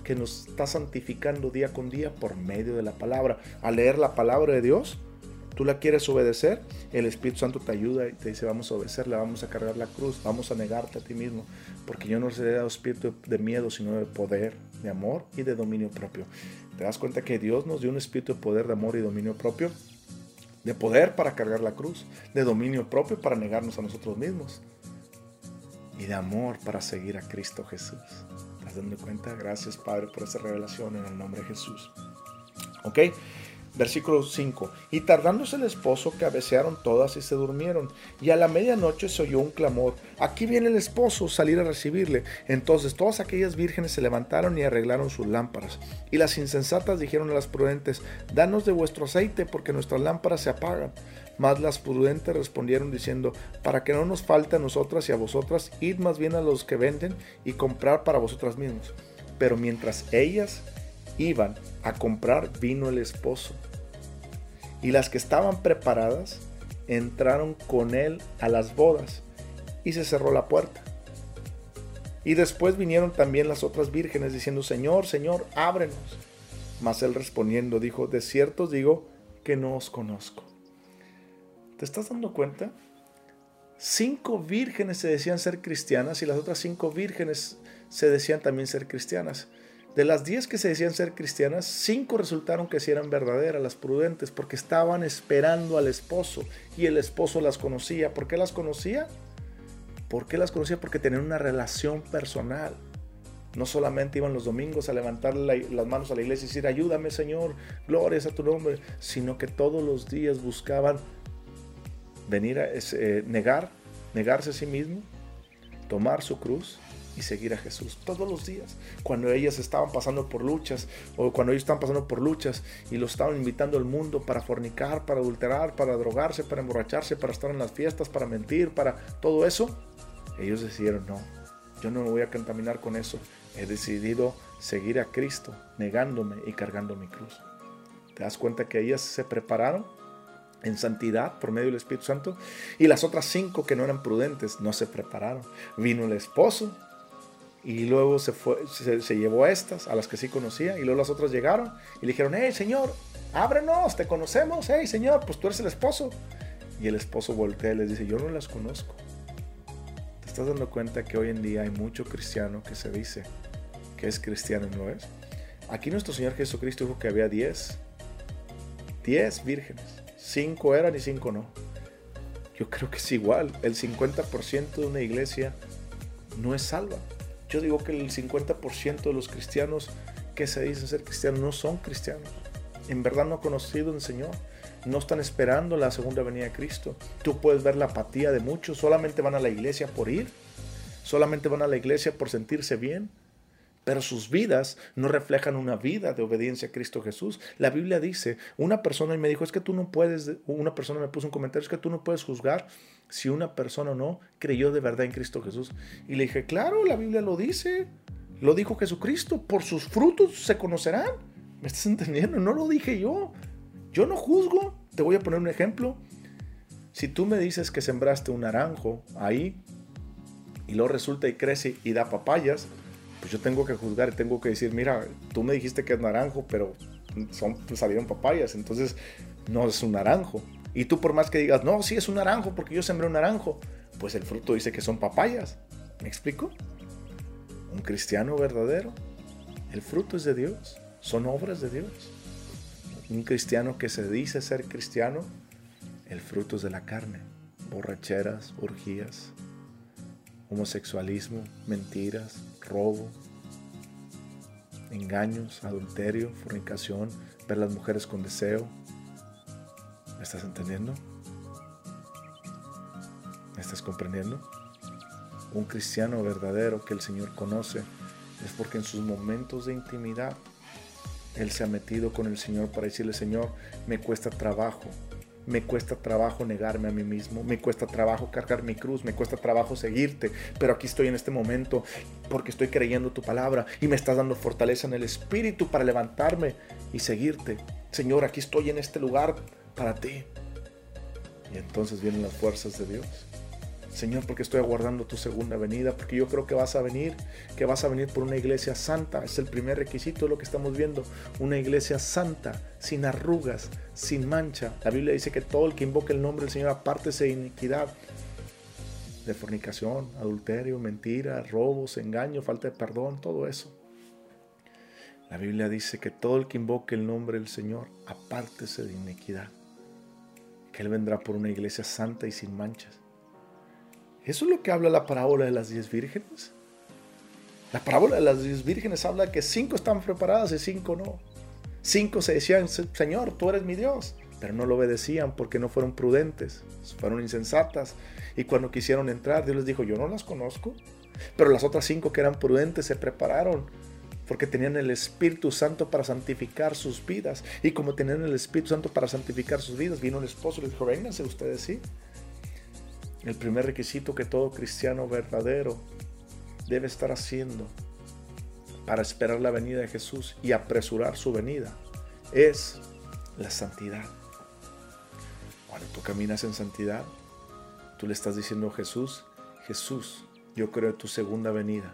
que nos está santificando día con día por medio de la palabra. Al leer la palabra de Dios, tú la quieres obedecer, el Espíritu Santo te ayuda y te dice, vamos a obedecerle, vamos a cargar la cruz, vamos a negarte a ti mismo, porque yo no les he dado espíritu de miedo, sino de poder, de amor y de dominio propio. ¿Te das cuenta que Dios nos dio un espíritu de poder, de amor y dominio propio? De poder para cargar la cruz, de dominio propio para negarnos a nosotros mismos y de amor para seguir a Cristo Jesús. ¿Estás dando cuenta? Gracias Padre por esa revelación en el nombre de Jesús. ¿Ok? Versículo 5. Y tardándose el esposo, cabecearon todas y se durmieron. Y a la medianoche se oyó un clamor. Aquí viene el esposo, salir a recibirle. Entonces todas aquellas vírgenes se levantaron y arreglaron sus lámparas. Y las insensatas dijeron a las prudentes, Danos de vuestro aceite, porque nuestras lámparas se apagan. Mas las prudentes respondieron diciendo, Para que no nos falte a nosotras y a vosotras, id más bien a los que venden y comprar para vosotras mismos. Pero mientras ellas iban, a comprar vino el esposo. Y las que estaban preparadas entraron con él a las bodas y se cerró la puerta. Y después vinieron también las otras vírgenes diciendo, Señor, Señor, ábrenos. Mas él respondiendo dijo, de cierto os digo que no os conozco. ¿Te estás dando cuenta? Cinco vírgenes se decían ser cristianas y las otras cinco vírgenes se decían también ser cristianas. De las diez que se decían ser cristianas, cinco resultaron que sí eran verdaderas, las prudentes, porque estaban esperando al esposo y el esposo las conocía. ¿Por qué las conocía? ¿Por qué las conocía? Porque tenían una relación personal. No solamente iban los domingos a levantar las manos a la iglesia y decir, ayúdame Señor, glorias a tu nombre, sino que todos los días buscaban venir a eh, negar, negarse a sí mismo, tomar su cruz y seguir a Jesús todos los días. Cuando ellas estaban pasando por luchas o cuando ellos estaban pasando por luchas y los estaban invitando al mundo para fornicar, para adulterar, para drogarse, para emborracharse, para estar en las fiestas, para mentir, para todo eso, ellos decidieron no. Yo no me voy a contaminar con eso. He decidido seguir a Cristo, negándome y cargando mi cruz. ¿Te das cuenta que ellas se prepararon en santidad por medio del Espíritu Santo? Y las otras cinco que no eran prudentes no se prepararon. Vino el esposo, y luego se, fue, se, llevó a estas, a las que sí conocía, y luego las otras llegaron y le dijeron, hey Señor, ábrenos, te conocemos, hey Señor, pues tú eres el esposo. Y el esposo voltea y les dice, yo no las conozco. ¿Te estás dando cuenta que hoy en día hay mucho cristiano que se dice que es cristiano y no es? Aquí nuestro Señor Jesucristo dijo que había 10, 10 vírgenes, 5 eran y 5 no. Yo creo que es igual, el 50% de una iglesia no es salva. Yo digo que el 50% de los cristianos que se dicen ser cristianos no son cristianos. En verdad no han conocido al Señor. No están esperando la segunda venida de Cristo. Tú puedes ver la apatía de muchos. Solamente van a la iglesia por ir. Solamente van a la iglesia por sentirse bien. Pero sus vidas no reflejan una vida de obediencia a Cristo Jesús. La Biblia dice, una persona y me dijo, es que tú no puedes, una persona me puso un comentario, es que tú no puedes juzgar si una persona o no creyó de verdad en Cristo Jesús. Y le dije, claro, la Biblia lo dice. Lo dijo Jesucristo. Por sus frutos se conocerán. ¿Me estás entendiendo? No lo dije yo. Yo no juzgo. Te voy a poner un ejemplo. Si tú me dices que sembraste un naranjo ahí y luego resulta y crece y da papayas, pues yo tengo que juzgar y tengo que decir, mira, tú me dijiste que es naranjo, pero son, salieron papayas, entonces no es un naranjo. Y tú por más que digas, no, sí es un naranjo porque yo sembré un naranjo, pues el fruto dice que son papayas. ¿Me explico? Un cristiano verdadero, el fruto es de Dios, son obras de Dios. Un cristiano que se dice ser cristiano, el fruto es de la carne, borracheras, orgías, homosexualismo, mentiras, robo, engaños, adulterio, fornicación, ver las mujeres con deseo, ¿Me estás entendiendo? ¿Me estás comprendiendo? Un cristiano verdadero que el Señor conoce es porque en sus momentos de intimidad Él se ha metido con el Señor para decirle, Señor, me cuesta trabajo, me cuesta trabajo negarme a mí mismo, me cuesta trabajo cargar mi cruz, me cuesta trabajo seguirte, pero aquí estoy en este momento porque estoy creyendo tu palabra y me estás dando fortaleza en el espíritu para levantarme y seguirte. Señor, aquí estoy en este lugar para ti. Y entonces vienen las fuerzas de Dios. Señor, porque estoy aguardando tu segunda venida, porque yo creo que vas a venir, que vas a venir por una iglesia santa. Es el primer requisito de lo que estamos viendo. Una iglesia santa, sin arrugas, sin mancha. La Biblia dice que todo el que invoque el nombre del Señor apártese de iniquidad, de fornicación, adulterio, mentira, robos, engaño, falta de perdón, todo eso. La Biblia dice que todo el que invoque el nombre del Señor apártese de iniquidad que Él vendrá por una iglesia santa y sin manchas. ¿Eso es lo que habla la parábola de las diez vírgenes? La parábola de las diez vírgenes habla que cinco están preparadas y cinco no. Cinco se decían, Señor, tú eres mi Dios, pero no lo obedecían porque no fueron prudentes, fueron insensatas. Y cuando quisieron entrar, Dios les dijo, yo no las conozco. Pero las otras cinco que eran prudentes se prepararon porque tenían el Espíritu Santo para santificar sus vidas. Y como tenían el Espíritu Santo para santificar sus vidas, vino el esposo y les dijo, vénganse ustedes, sí. El primer requisito que todo cristiano verdadero debe estar haciendo para esperar la venida de Jesús y apresurar su venida es la santidad. Cuando tú caminas en santidad, tú le estás diciendo a Jesús, Jesús, yo creo en tu segunda venida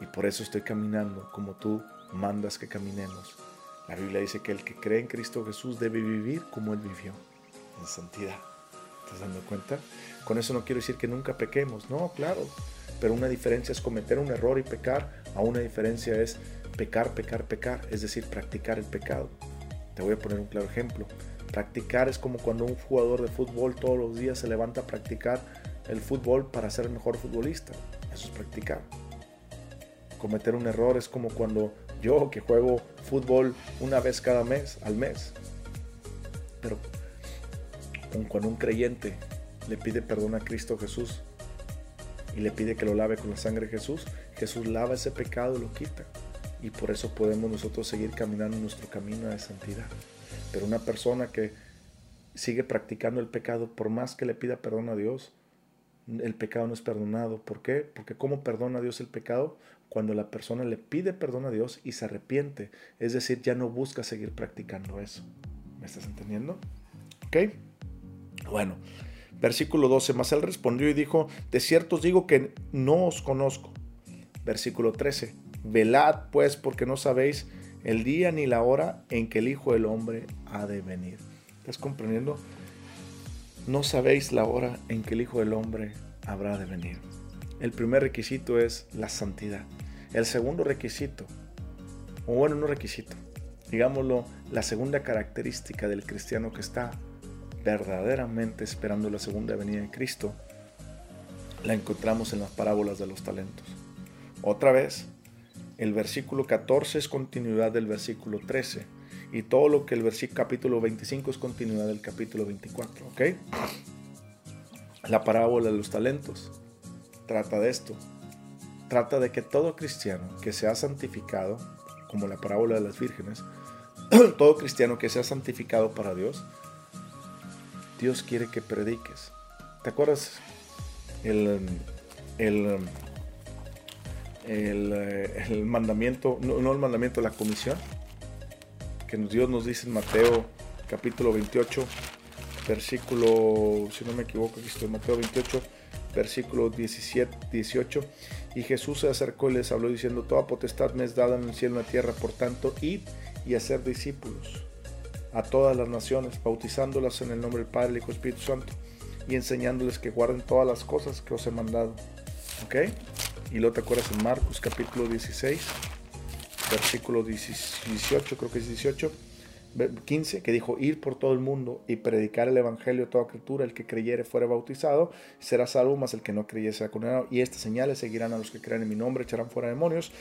y por eso estoy caminando como tú mandas que caminemos. La Biblia dice que el que cree en Cristo Jesús debe vivir como Él vivió, en santidad. ¿Estás dando cuenta? Con eso no quiero decir que nunca pequemos, no, claro, pero una diferencia es cometer un error y pecar, a una diferencia es pecar, pecar, pecar, es decir, practicar el pecado. Te voy a poner un claro ejemplo. Practicar es como cuando un jugador de fútbol todos los días se levanta a practicar el fútbol para ser el mejor futbolista. Eso es practicar. Cometer un error es como cuando yo que juego fútbol una vez cada mes, al mes. Pero cuando un creyente le pide perdón a Cristo Jesús y le pide que lo lave con la sangre de Jesús, Jesús lava ese pecado y lo quita. Y por eso podemos nosotros seguir caminando nuestro camino de santidad. Pero una persona que sigue practicando el pecado, por más que le pida perdón a Dios, el pecado no es perdonado. ¿Por qué? Porque ¿cómo perdona Dios el pecado? Cuando la persona le pide perdón a Dios y se arrepiente. Es decir, ya no busca seguir practicando eso. ¿Me estás entendiendo? ¿Ok? Bueno, versículo 12. Mas él respondió y dijo, de cierto os digo que no os conozco. Versículo 13. Velad pues porque no sabéis el día ni la hora en que el Hijo del Hombre ha de venir. ¿Estás comprendiendo? No sabéis la hora en que el Hijo del Hombre habrá de venir. El primer requisito es la santidad. El segundo requisito, o bueno, no requisito, digámoslo, la segunda característica del cristiano que está verdaderamente esperando la segunda venida de Cristo, la encontramos en las parábolas de los talentos. Otra vez, el versículo 14 es continuidad del versículo 13 y todo lo que el versículo capítulo 25 es continuidad del capítulo 24, ¿ok? La parábola de los talentos trata de esto. Trata de que todo cristiano que sea santificado, como la parábola de las vírgenes, todo cristiano que sea santificado para Dios, Dios quiere que prediques. ¿Te acuerdas? El, el, el, mandamiento, no, el mandamiento, la comisión, que Dios nos dice en Mateo capítulo 28, versículo, si no me equivoco, aquí estoy, Mateo 28, versículo 17, 18. Y Jesús se acercó y les habló diciendo, Toda potestad me es dada en el cielo y en la tierra, por tanto, id y hacer discípulos a todas las naciones, bautizándolas en el nombre del Padre, el Hijo y Espíritu Santo, y enseñándoles que guarden todas las cosas que os he mandado. ¿Ok? Y luego te acuerdas en Marcos capítulo 16, versículo 18, creo que es 18, 15, que dijo, ir por todo el mundo y predicar el Evangelio a toda criatura, el que creyere fuera bautizado, será salvo, mas el que no creyese será condenado. Y estas señales seguirán a los que crean en mi nombre, echarán fuera demonios,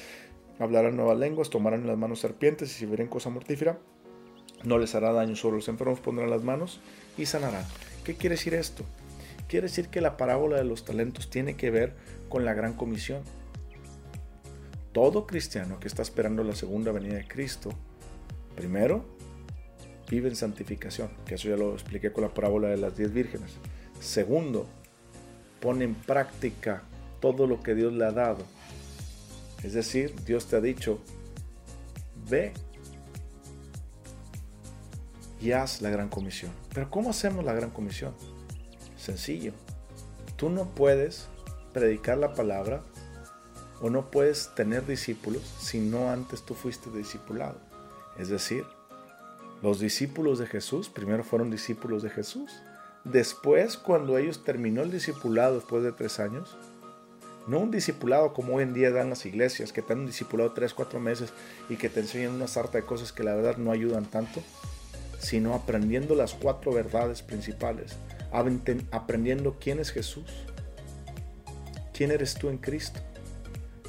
hablarán nuevas lenguas, tomarán en las manos serpientes y si vieren cosa mortífera, no les hará daño sobre los enfermos, pondrán las manos y sanarán. ¿Qué quiere decir esto? Quiere decir que la parábola de los talentos tiene que ver con la gran comisión. Todo cristiano que está esperando la segunda venida de Cristo, primero, vive en santificación, que eso ya lo expliqué con la parábola de las diez vírgenes. Segundo, pone en práctica todo lo que Dios le ha dado. Es decir, Dios te ha dicho, ve y haz la gran comisión. Pero ¿cómo hacemos la gran comisión? Sencillo. Tú no puedes predicar la palabra o no puedes tener discípulos si no antes tú fuiste discipulado. Es decir, los discípulos de Jesús primero fueron discípulos de Jesús. Después, cuando ellos terminó el discipulado después de tres años, no un discipulado como hoy en día dan las iglesias, que te han discipulado tres, cuatro meses y que te enseñan una sarta de cosas que la verdad no ayudan tanto sino aprendiendo las cuatro verdades principales, aprendiendo quién es Jesús, quién eres tú en Cristo,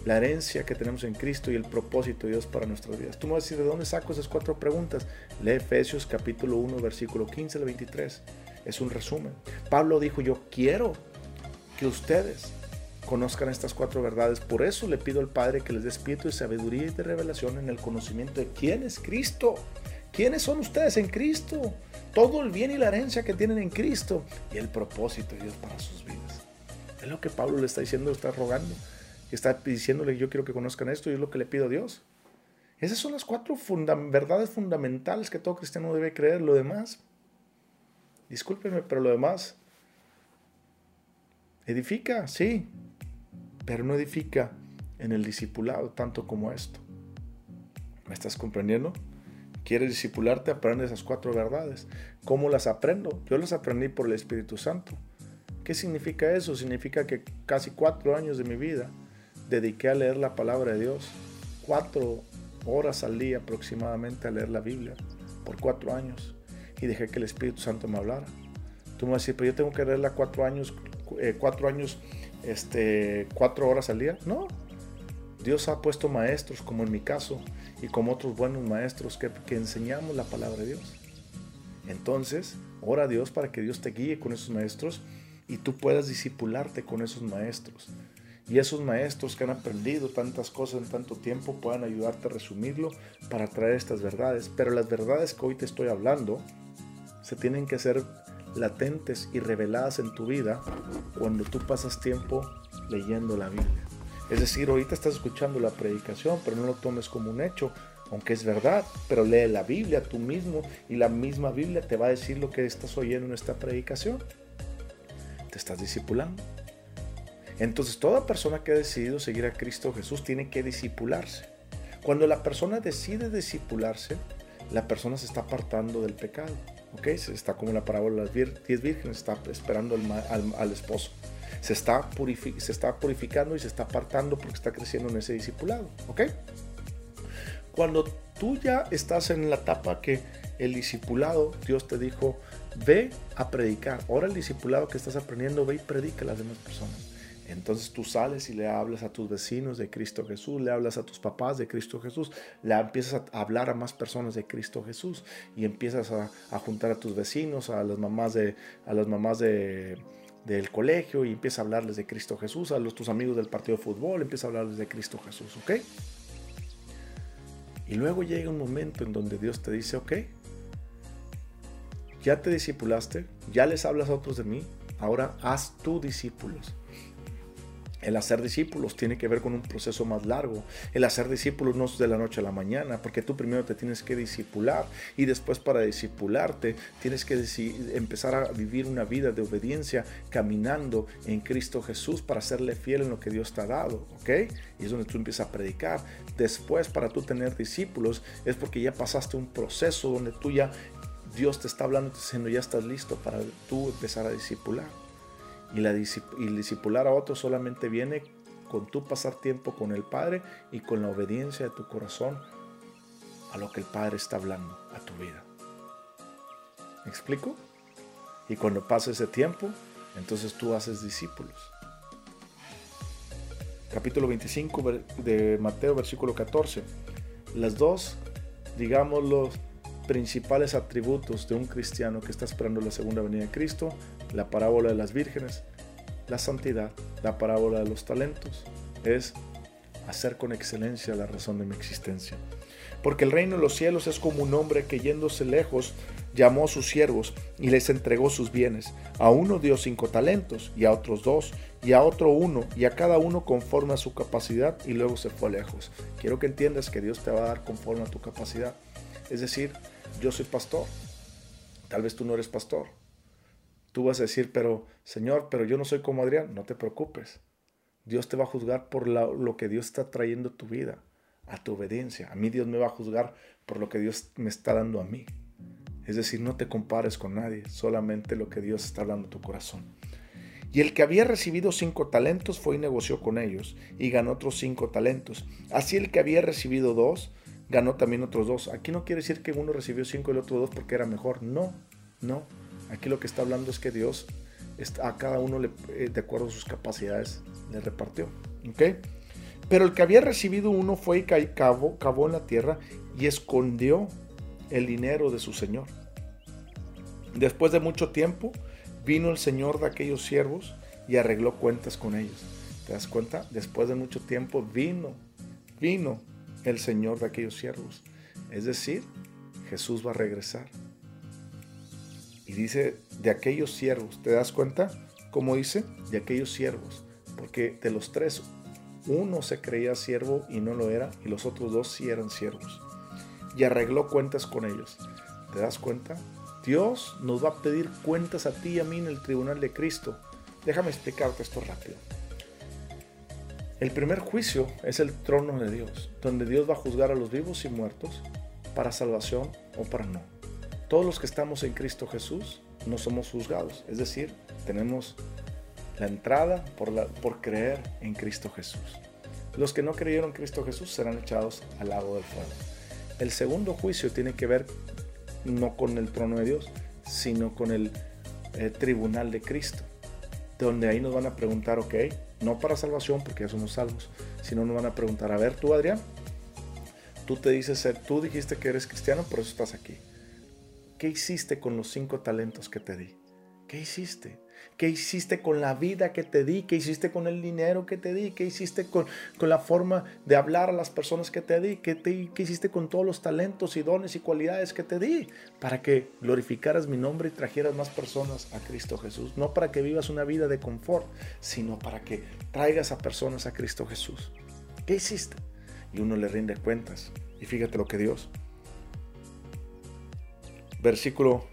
la herencia que tenemos en Cristo y el propósito de Dios para nuestras vidas. Tú me vas a decir, ¿de dónde saco esas cuatro preguntas? Lee Efesios capítulo 1, versículo 15 al 23. Es un resumen. Pablo dijo, yo quiero que ustedes conozcan estas cuatro verdades. Por eso le pido al Padre que les dé espíritu de sabiduría y de revelación en el conocimiento de quién es Cristo ¿Quiénes son ustedes en Cristo? Todo el bien y la herencia que tienen en Cristo y el propósito de Dios para sus vidas. Es lo que Pablo le está diciendo, está rogando. Está diciéndole, yo quiero que conozcan esto y es lo que le pido a Dios. Esas son las cuatro verdades fundamentales que todo cristiano debe creer. Lo demás, discúlpenme, pero lo demás edifica, sí, pero no edifica en el discipulado tanto como esto. ¿Me estás comprendiendo? ¿Quieres discipularte? Aprende esas cuatro verdades. ¿Cómo las aprendo? Yo las aprendí por el Espíritu Santo. ¿Qué significa eso? Significa que casi cuatro años de mi vida dediqué a leer la palabra de Dios. Cuatro horas al día aproximadamente a leer la Biblia. Por cuatro años. Y dejé que el Espíritu Santo me hablara. Tú me vas a decir, pero yo tengo que leerla cuatro años, eh, cuatro años, este, cuatro horas al día. No, Dios ha puesto maestros, como en mi caso, y como otros buenos maestros que, enseñamos la palabra de Dios. Entonces, ora a Dios para que Dios te guíe con esos maestros y tú puedas discipularte con esos maestros. Y esos maestros que han aprendido tantas cosas en tanto tiempo puedan ayudarte a resumirlo para traer estas verdades. Pero las verdades que hoy te estoy hablando se tienen que ser latentes y reveladas en tu vida cuando tú pasas tiempo leyendo la Biblia. Es decir, ahorita estás escuchando la predicación, pero no lo tomes como un hecho, aunque es verdad, pero lee la Biblia tú mismo y la misma Biblia te va a decir lo que estás oyendo en esta predicación. Te estás discipulando. Entonces toda persona que ha decidido seguir a Cristo Jesús tiene que discipularse. Cuando la persona decide discipularse, la persona se está apartando del pecado. ¿ok? Se está como la parábola de las diez vírgenes, está esperando al esposo se está, se está purificando y se está apartando porque está creciendo en ese discipulado. ¿Ok? Cuando tú ya estás en la etapa que el discipulado, Dios te dijo, ve a predicar. Ahora el discipulado que estás aprendiendo, ve y predica a las demás personas. Entonces tú sales y le hablas a tus vecinos de Cristo Jesús, le hablas a tus papás de Cristo Jesús, le empiezas a hablar a más personas de Cristo Jesús y empiezas a, juntar a tus vecinos, a las mamás de, a las mamás de, del colegio y empieza a hablarles de Cristo Jesús, a los tus amigos del partido de fútbol, empieza a hablarles de Cristo Jesús, ¿ok? Y luego llega un momento en donde Dios te dice, ok, ya te discipulaste, ya les hablas a otros de mí, ahora haz tú discípulos. El hacer discípulos tiene que ver con un proceso más largo. El hacer discípulos no es de la noche a la mañana, porque tú primero te tienes que discipular y después para discipularte tienes que empezar a vivir una vida de obediencia caminando en Cristo Jesús para serle fiel en lo que Dios te ha dado, ¿ok? Y es donde tú empiezas a predicar. Después para tú tener discípulos es porque ya pasaste un proceso donde tú ya Dios te está hablando diciendo ya estás listo para tú empezar a discipular. Y, la, el discipular a otros solamente viene con tu pasar tiempo con el Padre y con la obediencia de tu corazón a lo que el Padre está hablando a tu vida. ¿Me explico? Y cuando pasa ese tiempo, entonces tú haces discípulos. Capítulo 25 de Mateo, versículo 14. Las dos, digamos, los principales atributos de un cristiano que está esperando la segunda venida de Cristo, la parábola de las vírgenes, la santidad, la parábola de los talentos, es hacer con excelencia la razón de mi existencia. Porque el reino de los cielos es como un hombre que yéndose lejos llamó a sus siervos y les entregó sus bienes. A uno dio cinco talentos y a otros dos y a otro uno y a cada uno conforme a su capacidad y luego se fue lejos. Quiero que entiendas que Dios te va a dar conforme a tu capacidad. Es decir, yo soy pastor. Tal vez tú no eres pastor. Tú vas a decir, pero Señor, pero yo no soy como Adrián. No te preocupes. Dios te va a juzgar por lo que Dios está trayendo a tu vida, a tu obediencia. A mí Dios me va a juzgar por lo que Dios me está dando a mí. Es decir, no te compares con nadie, solamente lo que Dios está hablando a tu corazón. Y el que había recibido cinco talentos fue y negoció con ellos y ganó otros cinco talentos. Así el que había recibido dos ganó también otros dos. Aquí no quiere decir que uno recibió cinco y el otro dos porque era mejor. No, no. Aquí lo que está hablando es que Dios a cada uno, eh, de acuerdo a sus capacidades, le repartió. Pero el que había recibido uno fue y cavó, cavó en la tierra y escondió el dinero de su señor. Después de mucho tiempo, vino el señor de aquellos siervos y arregló cuentas con ellos. ¿Te das cuenta? Después de mucho tiempo vino, vino el Señor de aquellos siervos. Es decir, Jesús va a regresar. Y dice, de aquellos siervos, ¿te das cuenta? Como dice, de aquellos siervos. Porque de los tres, uno se creía siervo y no lo era, y los otros dos sí eran siervos. Y arregló cuentas con ellos. ¿Te das cuenta? Dios nos va a pedir cuentas a ti y a mí en el tribunal de Cristo. Déjame explicarte esto rápido. El primer juicio es el trono de Dios, donde Dios va a juzgar a los vivos y muertos para salvación o para no. Todos los que estamos en Cristo Jesús no somos juzgados, es decir, tenemos la entrada por, por creer en Cristo Jesús. Los que no creyeron en Cristo Jesús serán echados al lago del fuego. El segundo juicio tiene que ver no con el trono de Dios, sino con el eh, tribunal de Cristo, donde ahí nos van a preguntar, ok, no para salvación, porque ya somos salvos, sino nos van a preguntar, a ver, tú Adrián, tú te dices ser, tú dijiste que eres cristiano, por eso estás aquí. ¿Qué hiciste con los cinco talentos que te di? ¿Qué hiciste? ¿Qué hiciste con la vida que te di? ¿Qué hiciste con el dinero que te di? ¿Qué hiciste con, con la forma de hablar a las personas que te di? ¿Qué, te, ¿Qué hiciste con todos los talentos y dones y cualidades que te di? Para que glorificaras mi nombre y trajeras más personas a Cristo Jesús. No para que vivas una vida de confort, sino para que traigas a personas a Cristo Jesús. ¿Qué hiciste? Y uno le rinde cuentas. Y fíjate lo que Dios. Versículo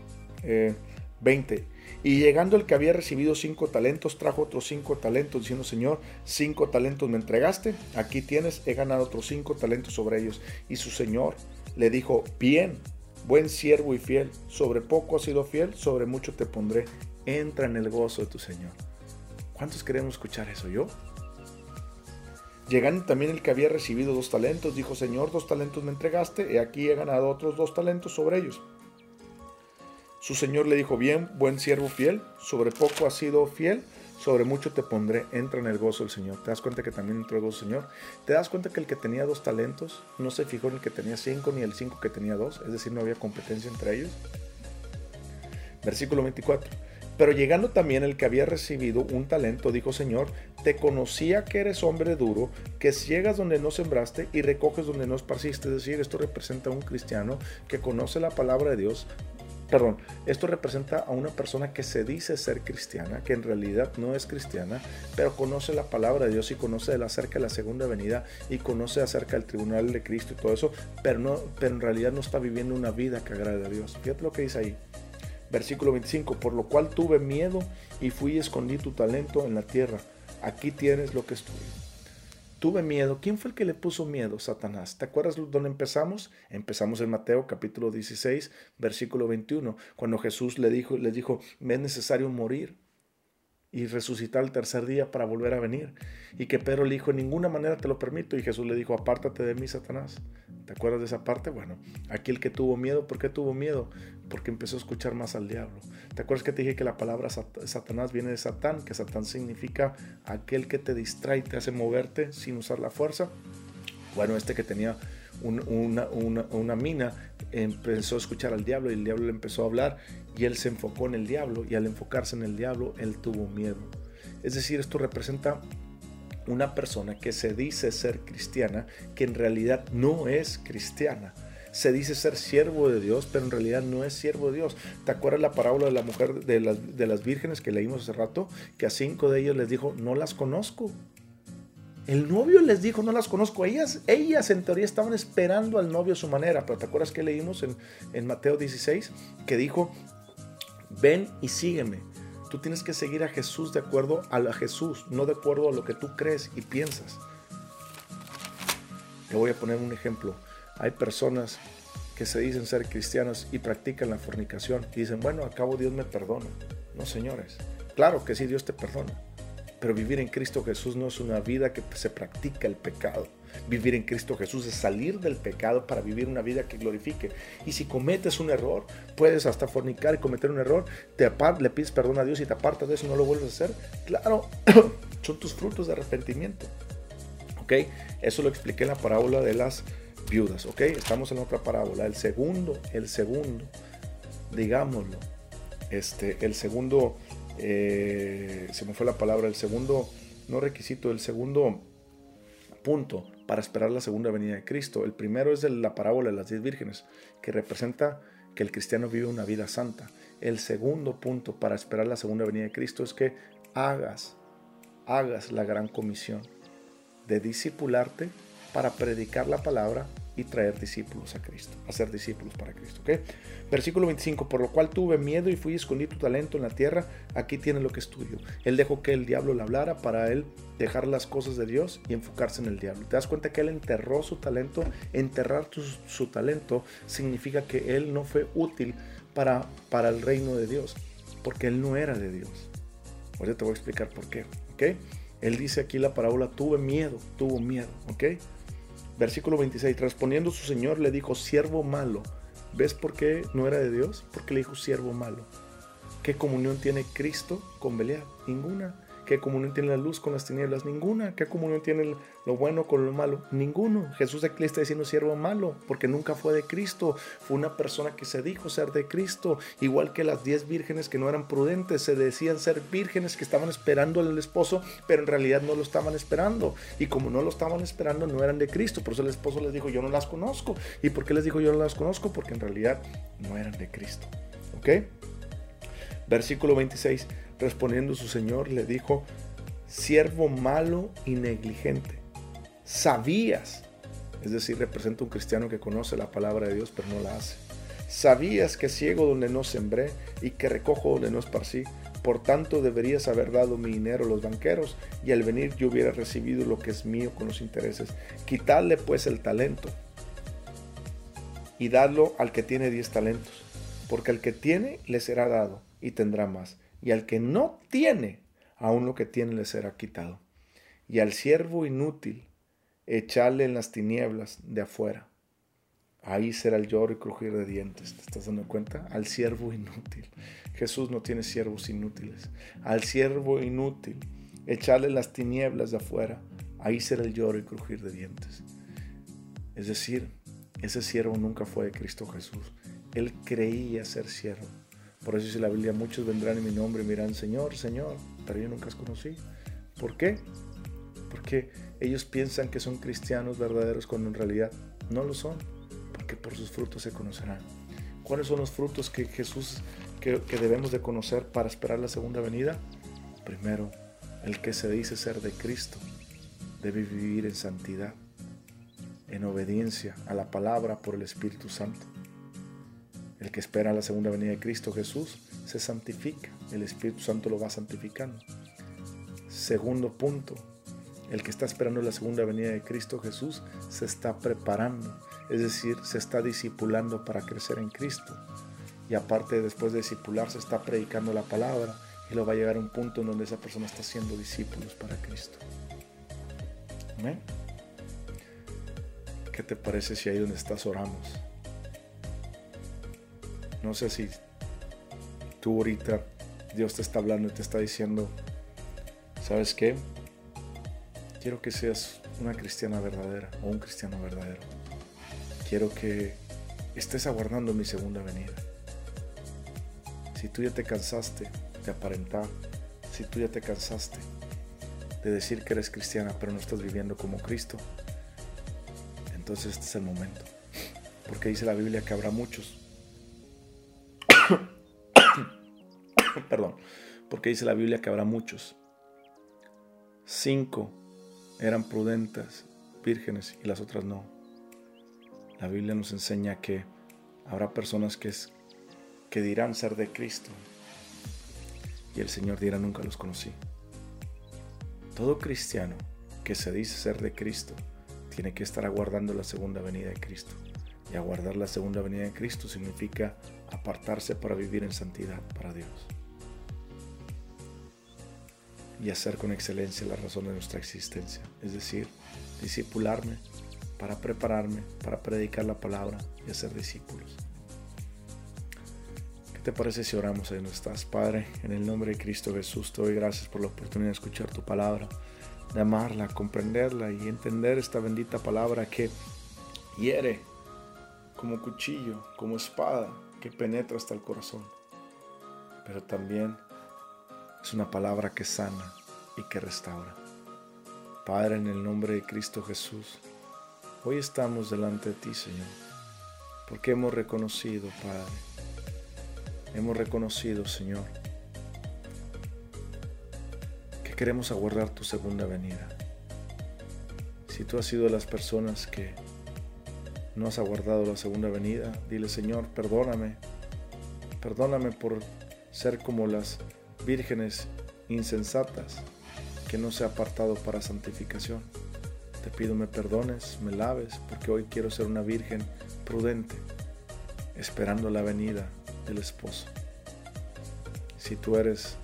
20. Eh, y llegando el que había recibido cinco talentos, trajo otros cinco talentos, diciendo, Señor, cinco talentos me entregaste, aquí tienes, he ganado otros cinco talentos sobre ellos. Y su Señor le dijo, bien, buen siervo y fiel, sobre poco has sido fiel, sobre mucho te pondré, entra en el gozo de tu Señor. ¿Cuántos queremos escuchar eso yo? Llegando también el que había recibido dos talentos, dijo, Señor, dos talentos me entregaste, y aquí he ganado otros dos talentos sobre ellos. Su señor le dijo, bien, buen siervo fiel, sobre poco has sido fiel, sobre mucho te pondré, entra en el gozo del Señor. ¿Te das cuenta que también entró el gozo del Señor? ¿Te das cuenta que el que tenía dos talentos no se fijó en el que tenía cinco ni el cinco que tenía dos? Es decir, no había competencia entre ellos. Versículo 24. Pero llegando también el que había recibido un talento, dijo Señor, te conocía que eres hombre duro, que ciegas donde no sembraste y recoges donde no esparciste. Es decir, esto representa a un cristiano que conoce la palabra de Dios, perdón, esto representa a una persona que se dice ser cristiana, que en realidad no es cristiana, pero conoce la palabra de Dios y conoce acerca de la segunda venida y conoce acerca del tribunal de Cristo y todo eso, pero, no, pero en realidad no está viviendo una vida que agrade a Dios. Fíjate lo que dice ahí. Versículo 25, por lo cual tuve miedo y fui y escondí tu talento en la tierra. Aquí tienes lo que es tuve miedo. ¿Quién fue el que le puso miedo? Satanás. ¿Te acuerdas dónde empezamos? Empezamos en Mateo capítulo 16, versículo 21, cuando Jesús le dijo, les dijo, me es necesario morir y resucitar el tercer día para volver a venir. Y que Pedro le dijo, en ninguna manera te lo permito. Y Jesús le dijo, apártate de mí, Satanás. ¿Te acuerdas de esa parte? Bueno, aquí el que tuvo miedo, ¿por qué tuvo miedo? Porque empezó a escuchar más al diablo. ¿Te acuerdas que te dije que la palabra Satanás viene de Satán? Que Satán significa aquel que te distrae te hace moverte sin usar la fuerza. Bueno, este que tenía una, una, mina, empezó a escuchar al diablo y el diablo le empezó a hablar y él se enfocó en el diablo y al enfocarse en el diablo, él tuvo miedo. Es decir, esto representa una persona que se dice ser cristiana, que en realidad no es cristiana. Se dice ser siervo de Dios, pero en realidad no es siervo de Dios. ¿Te acuerdas la parábola de la mujer de las, de las vírgenes que leímos hace rato? Que a cinco de ellos les dijo, no las conozco. El novio les dijo, no las conozco. Ellas, ellas en teoría estaban esperando al novio a su manera, pero ¿te acuerdas que leímos en, en Mateo 16? Que dijo, ven y sígueme. Tú tienes que seguir a Jesús de acuerdo a Jesús, no de acuerdo a lo que tú crees y piensas. Te voy a poner un ejemplo. Hay personas que se dicen ser cristianos y practican la fornicación y dicen, bueno, acabo Dios me perdona. No, señores. Claro que sí, Dios te perdona. Pero vivir en Cristo Jesús no es una vida que se practica el pecado. Vivir en Cristo Jesús es salir del pecado para vivir una vida que glorifique. Y si cometes un error, puedes hasta fornicar y cometer un error, te le pides perdón a Dios y te apartas de eso y no lo vuelves a hacer. Claro, son tus frutos de arrepentimiento. ¿Ok? Eso lo expliqué en la parábola de las viudas. ¿Ok? Estamos en otra parábola. El segundo, el segundo, digámoslo, este, el segundo eh, se me fue la palabra, el segundo, no requisito, el segundo punto para esperar la segunda venida de Cristo. El primero es la parábola de las diez vírgenes, que representa que el cristiano vive una vida santa. El segundo punto para esperar la segunda venida de Cristo es que hagas, hagas la gran comisión. de discipularte para predicar la palabra y traer discípulos a Cristo, hacer discípulos para Cristo. ¿okay? Versículo 25, por lo cual tuve miedo y fui y escondí tu talento en la tierra, aquí tiene lo que es tuyo. Él dejó que el diablo le hablara para él dejar las cosas de Dios y enfocarse en el diablo. ¿Te das cuenta que él enterró su talento? Enterrar su talento significa que él no fue útil para, para el reino de Dios, porque él no era de Dios. Ahora te voy a explicar por qué. ¿okay? Él dice aquí la parábola, tuve miedo, tuvo miedo. ¿ok? Versículo 26, respondiendo su señor le dijo, siervo malo. ¿Ves por qué no era de Dios? Porque le dijo siervo malo. ¿Qué comunión tiene Cristo con Belial? Ninguna. ¿Qué comunión tiene la luz con las tinieblas? Ninguna. ¿Qué comunión tiene lo bueno con lo malo? Ninguno. Jesús aquí le está diciendo siervo malo, porque nunca fue de Cristo. Fue una persona que se dijo ser de Cristo. Igual que las diez vírgenes que no eran prudentes, se decían ser vírgenes que estaban esperando al esposo, pero en realidad no lo estaban esperando. Y como no lo estaban esperando, no eran de Cristo. Por eso el esposo les dijo, yo no las conozco. ¿Y por qué les dijo yo no las conozco? Porque en realidad no eran de Cristo. ¿Ok? Versículo 26. Respondiendo su señor, le dijo, siervo malo y negligente, sabías, es decir, representa un cristiano que conoce la palabra de Dios pero no la hace. Sabías que ciego donde no sembré y que recojo donde no esparcí. Por tanto, deberías haber dado mi dinero a los banqueros y al venir yo hubiera recibido lo que es mío con los intereses. Quitadle pues el talento y dadlo al que tiene diez talentos, porque al que tiene le será dado y tendrá más y al que no tiene, aún lo que tiene le será quitado. Y al siervo inútil, echarle en las tinieblas de afuera. Ahí será el lloro y crujir de dientes. ¿Te estás dando cuenta? Al siervo inútil. Jesús no tiene siervos inútiles. Al siervo inútil, echarle las tinieblas de afuera. Ahí será el lloro y crujir de dientes. Es decir, ese siervo nunca fue de Cristo Jesús. Él creía ser siervo. Por eso dice la Biblia, muchos vendrán en mi nombre y miran, Señor, Señor, pero yo nunca los conocí. ¿Por qué? Porque ellos piensan que son cristianos verdaderos cuando en realidad no lo son, porque por sus frutos se conocerán. ¿Cuáles son los frutos que Jesús, que, que debemos de conocer para esperar la segunda venida? Primero, el que se dice ser de Cristo debe vivir en santidad, en obediencia a la palabra por el Espíritu Santo. El que espera la segunda venida de Cristo Jesús se santifica. El Espíritu Santo lo va santificando. Segundo punto, el que está esperando la segunda venida de Cristo Jesús se está preparando, es decir, se está discipulando para crecer en Cristo. Y aparte, después de discipularse, está predicando la palabra y lo va a llegar a un punto en donde esa persona está haciendo discípulos para Cristo. Amén. ¿Qué te parece si ahí donde estás oramos? No sé si tú ahorita Dios te está hablando y te está diciendo, ¿sabes qué? Quiero que seas una cristiana verdadera o un cristiano verdadero. Quiero que estés aguardando mi segunda venida. Si tú ya te cansaste de aparentar, si tú ya te cansaste de decir que eres cristiana pero no estás viviendo como Cristo, entonces este es el momento. Porque dice la Biblia que habrá muchos Perdón, porque dice la Biblia que habrá muchos. Cinco eran prudentes, vírgenes, y las otras no. La Biblia nos enseña que habrá personas que, que dirán ser de Cristo. Y el Señor dirá, nunca los conocí. Todo cristiano que se dice ser de Cristo tiene que estar aguardando la segunda venida de Cristo. Y aguardar la segunda venida de Cristo significa apartarse para vivir en santidad para Dios. Y hacer con excelencia la razón de nuestra existencia. Es decir, discipularme para prepararme, para predicar la palabra y hacer discípulos. ¿Qué te parece si oramos ahí donde estás? Padre, en el nombre de Cristo Jesús, te doy gracias por la oportunidad de escuchar tu palabra, de amarla, comprenderla y entender esta bendita palabra que hiere como cuchillo, como espada, que penetra hasta el corazón. Pero también es una palabra que sana y que restaura. Padre, en el nombre de Cristo Jesús, hoy estamos delante de ti, Señor, porque hemos reconocido, Padre, hemos reconocido, Señor, que queremos aguardar tu segunda venida. Si tú has sido de las personas que no has aguardado la segunda venida, dile Señor, perdóname. Perdóname por ser como las vírgenes insensatas que no se ha apartado para santificación. Te pido me perdones, me laves, porque hoy quiero ser una virgen prudente, esperando la venida del esposo. Si tú eres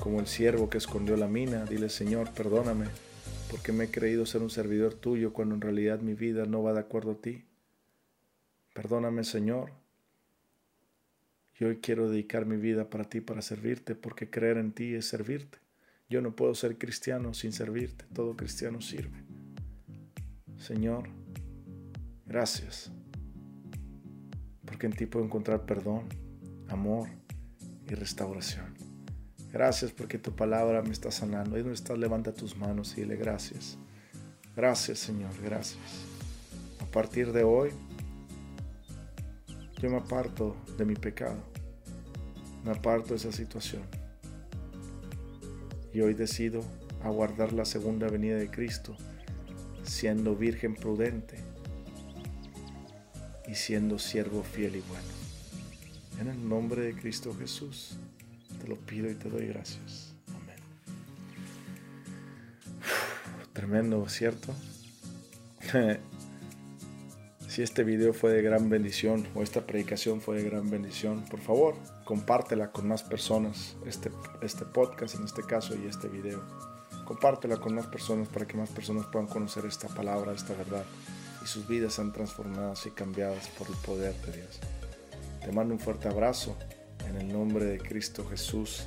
como el siervo que escondió la mina, dile Señor, perdóname, porque me he creído ser un servidor tuyo cuando en realidad mi vida no va de acuerdo a ti. Perdóname Señor. Y hoy quiero dedicar mi vida para ti, para servirte, porque creer en ti es servirte. Yo no puedo ser cristiano sin servirte, todo cristiano sirve. Señor, gracias, porque en ti puedo encontrar perdón, amor y restauración. Gracias porque tu palabra me está sanando. Ahí donde estás, levanta tus manos y dile gracias. Gracias, Señor, gracias. A partir de hoy, yo me aparto de mi pecado. Me aparto de esa situación. Y hoy decido aguardar la segunda venida de Cristo, siendo virgen prudente y siendo siervo fiel y bueno. En el nombre de Cristo Jesús, te lo pido y te doy gracias. Amén. Tremendo, ¿cierto? si este video fue de gran bendición o esta predicación fue de gran bendición, por favor, compártela con más personas, este, este podcast en este caso y este video. Compártela con más personas para que más personas puedan conocer esta palabra, esta verdad y sus vidas sean transformadas y cambiadas por el poder de Dios. Te mando un fuerte abrazo en el nombre de Cristo Jesús.